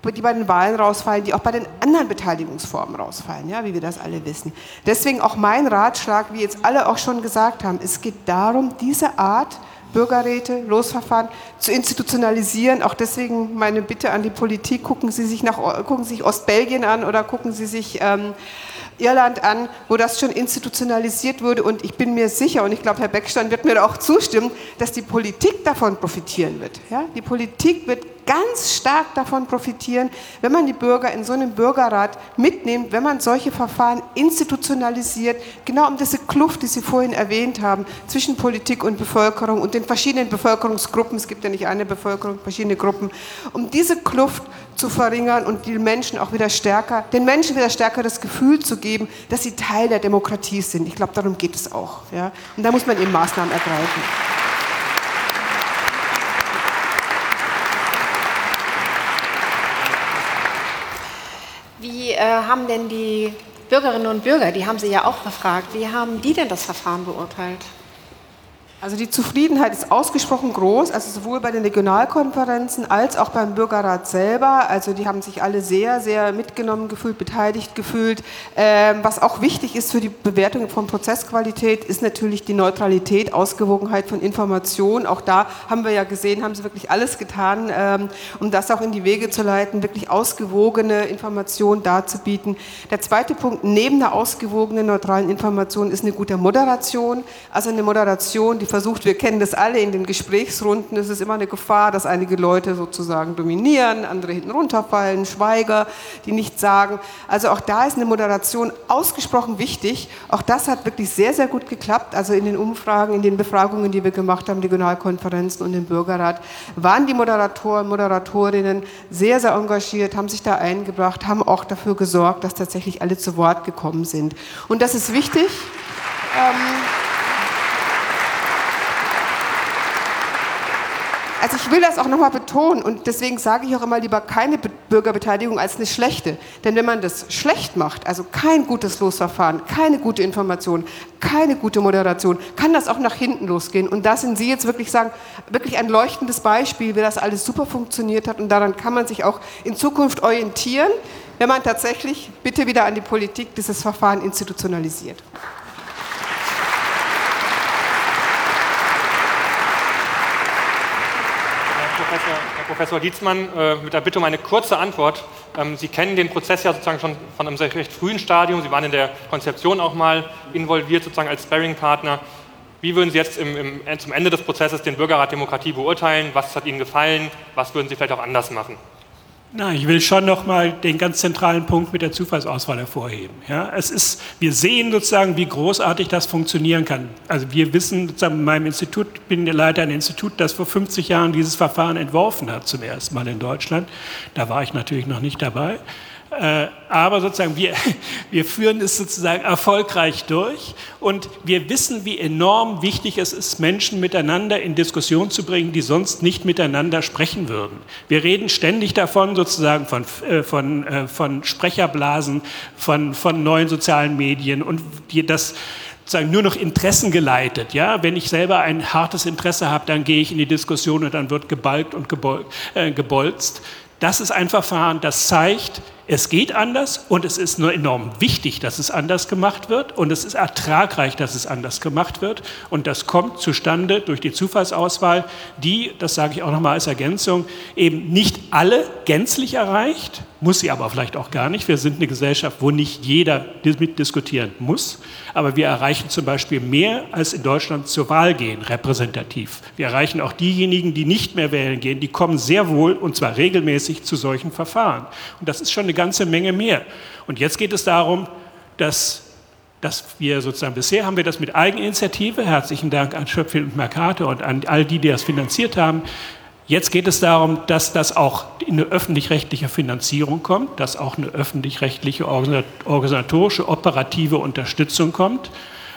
die bei den Wahlen rausfallen, die auch bei den anderen Beteiligungsformen rausfallen, ja, wie wir das alle wissen. Deswegen auch mein Ratschlag, wie jetzt alle auch schon gesagt haben, es geht darum, diese Art Bürgerräte, Losverfahren zu institutionalisieren. Auch deswegen meine Bitte an die Politik, gucken Sie sich, nach, gucken Sie sich Ostbelgien an oder gucken Sie sich ähm, Irland an, wo das schon institutionalisiert wurde. Und ich bin mir sicher, und ich glaube, Herr Beckstein wird mir da auch zustimmen, dass die Politik davon profitieren wird. Ja? Die Politik wird ganz stark davon profitieren, wenn man die Bürger in so einem Bürgerrat mitnimmt, wenn man solche Verfahren institutionalisiert, genau um diese Kluft, die Sie vorhin erwähnt haben, zwischen Politik und Bevölkerung und den verschiedenen Bevölkerungsgruppen, es gibt ja nicht eine Bevölkerung, verschiedene Gruppen, um diese Kluft zu verringern und die Menschen auch wieder stärker, den Menschen wieder stärker das Gefühl zu geben, dass sie Teil der Demokratie sind. Ich glaube, darum geht es auch. Ja? Und da muss man eben Maßnahmen ergreifen. Wie äh, haben denn die Bürgerinnen und Bürger, die haben Sie ja auch befragt, wie haben die denn das Verfahren beurteilt? Also die Zufriedenheit ist ausgesprochen groß, also sowohl bei den Regionalkonferenzen als auch beim Bürgerrat selber. Also die haben sich alle sehr, sehr mitgenommen gefühlt, beteiligt gefühlt. Ähm, was auch wichtig ist für die Bewertung von Prozessqualität, ist natürlich die Neutralität, Ausgewogenheit von Informationen. Auch da haben wir ja gesehen, haben sie wirklich alles getan, ähm, um das auch in die Wege zu leiten, wirklich ausgewogene Informationen darzubieten. Der zweite Punkt neben der ausgewogenen neutralen Information ist eine gute Moderation, also eine Moderation, die versucht, wir kennen das alle in den Gesprächsrunden, es ist immer eine Gefahr, dass einige Leute sozusagen dominieren, andere hinten runterfallen, Schweiger, die nichts sagen. Also auch da ist eine Moderation ausgesprochen wichtig. Auch das hat wirklich sehr, sehr gut geklappt. Also in den Umfragen, in den Befragungen, die wir gemacht haben, Regionalkonferenzen und im Bürgerrat, waren die Moderatoren, Moderatorinnen sehr, sehr engagiert, haben sich da eingebracht, haben auch dafür gesorgt, dass tatsächlich alle zu Wort gekommen sind. Und das ist wichtig. Ähm, Also ich will das auch nochmal betonen und deswegen sage ich auch immer lieber keine Bürgerbeteiligung als eine schlechte. Denn wenn man das schlecht macht, also kein gutes Losverfahren, keine gute Information, keine gute Moderation, kann das auch nach hinten losgehen. Und da sind Sie jetzt wirklich sagen, wirklich ein leuchtendes Beispiel, wie das alles super funktioniert hat und daran kann man sich auch in Zukunft orientieren, wenn man tatsächlich bitte wieder an die Politik dieses Verfahren institutionalisiert. Professor Dietzmann, äh, mit der Bitte um eine kurze Antwort. Ähm, Sie kennen den Prozess ja sozusagen schon von einem sehr recht frühen Stadium. Sie waren in der Konzeption auch mal involviert, sozusagen als Sparring-Partner. Wie würden Sie jetzt im, im, äh, zum Ende des Prozesses den Bürgerrat Demokratie beurteilen? Was hat Ihnen gefallen? Was würden Sie vielleicht auch anders machen? Na, ich will schon noch mal den ganz zentralen Punkt mit der Zufallsauswahl hervorheben. Ja, es ist, wir sehen sozusagen, wie großartig das funktionieren kann. Also wir wissen sozusagen in meinem Institut, ich bin der Leiter eines Institut, das vor 50 Jahren dieses Verfahren entworfen hat, zum ersten Mal in Deutschland. Da war ich natürlich noch nicht dabei. Äh, aber sozusagen wir, wir führen es sozusagen erfolgreich durch und wir wissen, wie enorm wichtig es ist, Menschen miteinander in Diskussion zu bringen, die sonst nicht miteinander sprechen würden. Wir reden ständig davon, sozusagen von, äh, von, äh, von Sprecherblasen, von, von neuen sozialen Medien und die, das sozusagen nur noch Interessen geleitet. Ja? Wenn ich selber ein hartes Interesse habe, dann gehe ich in die Diskussion und dann wird gebalgt und gebolzt. Das ist ein Verfahren, das zeigt, es geht anders und es ist nur enorm wichtig, dass es anders gemacht wird und es ist ertragreich, dass es anders gemacht wird und das kommt zustande durch die Zufallsauswahl, die, das sage ich auch nochmal als Ergänzung, eben nicht alle gänzlich erreicht, muss sie aber vielleicht auch gar nicht. Wir sind eine Gesellschaft, wo nicht jeder mitdiskutieren muss, aber wir erreichen zum Beispiel mehr als in Deutschland zur Wahl gehen, repräsentativ. Wir erreichen auch diejenigen, die nicht mehr wählen gehen, die kommen sehr wohl und zwar regelmäßig zu solchen Verfahren. Und das ist schon eine ganze Menge mehr. Und jetzt geht es darum, dass dass wir sozusagen bisher haben wir das mit Eigeninitiative, herzlichen Dank an Schöpfel und Mercator und an all die, die das finanziert haben, Jetzt geht es darum, dass das auch in eine öffentlich-rechtliche Finanzierung kommt, dass auch eine öffentlich-rechtliche organisatorische, operative Unterstützung kommt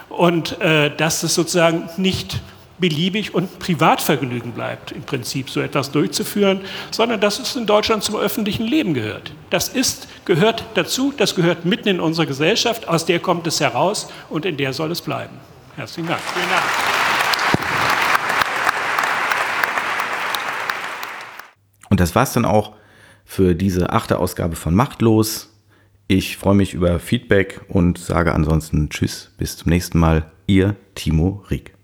und äh, dass es sozusagen nicht beliebig und Privatvergnügen bleibt, im Prinzip so etwas durchzuführen, sondern dass es in Deutschland zum öffentlichen Leben gehört. Das ist, gehört dazu, das gehört mitten in unsere Gesellschaft, aus der kommt es heraus und in der soll es bleiben. Herzlichen Dank. Vielen Dank. Und das war's dann auch für diese achte Ausgabe von Machtlos. Ich freue mich über Feedback und sage ansonsten Tschüss, bis zum nächsten Mal. Ihr Timo Rieck.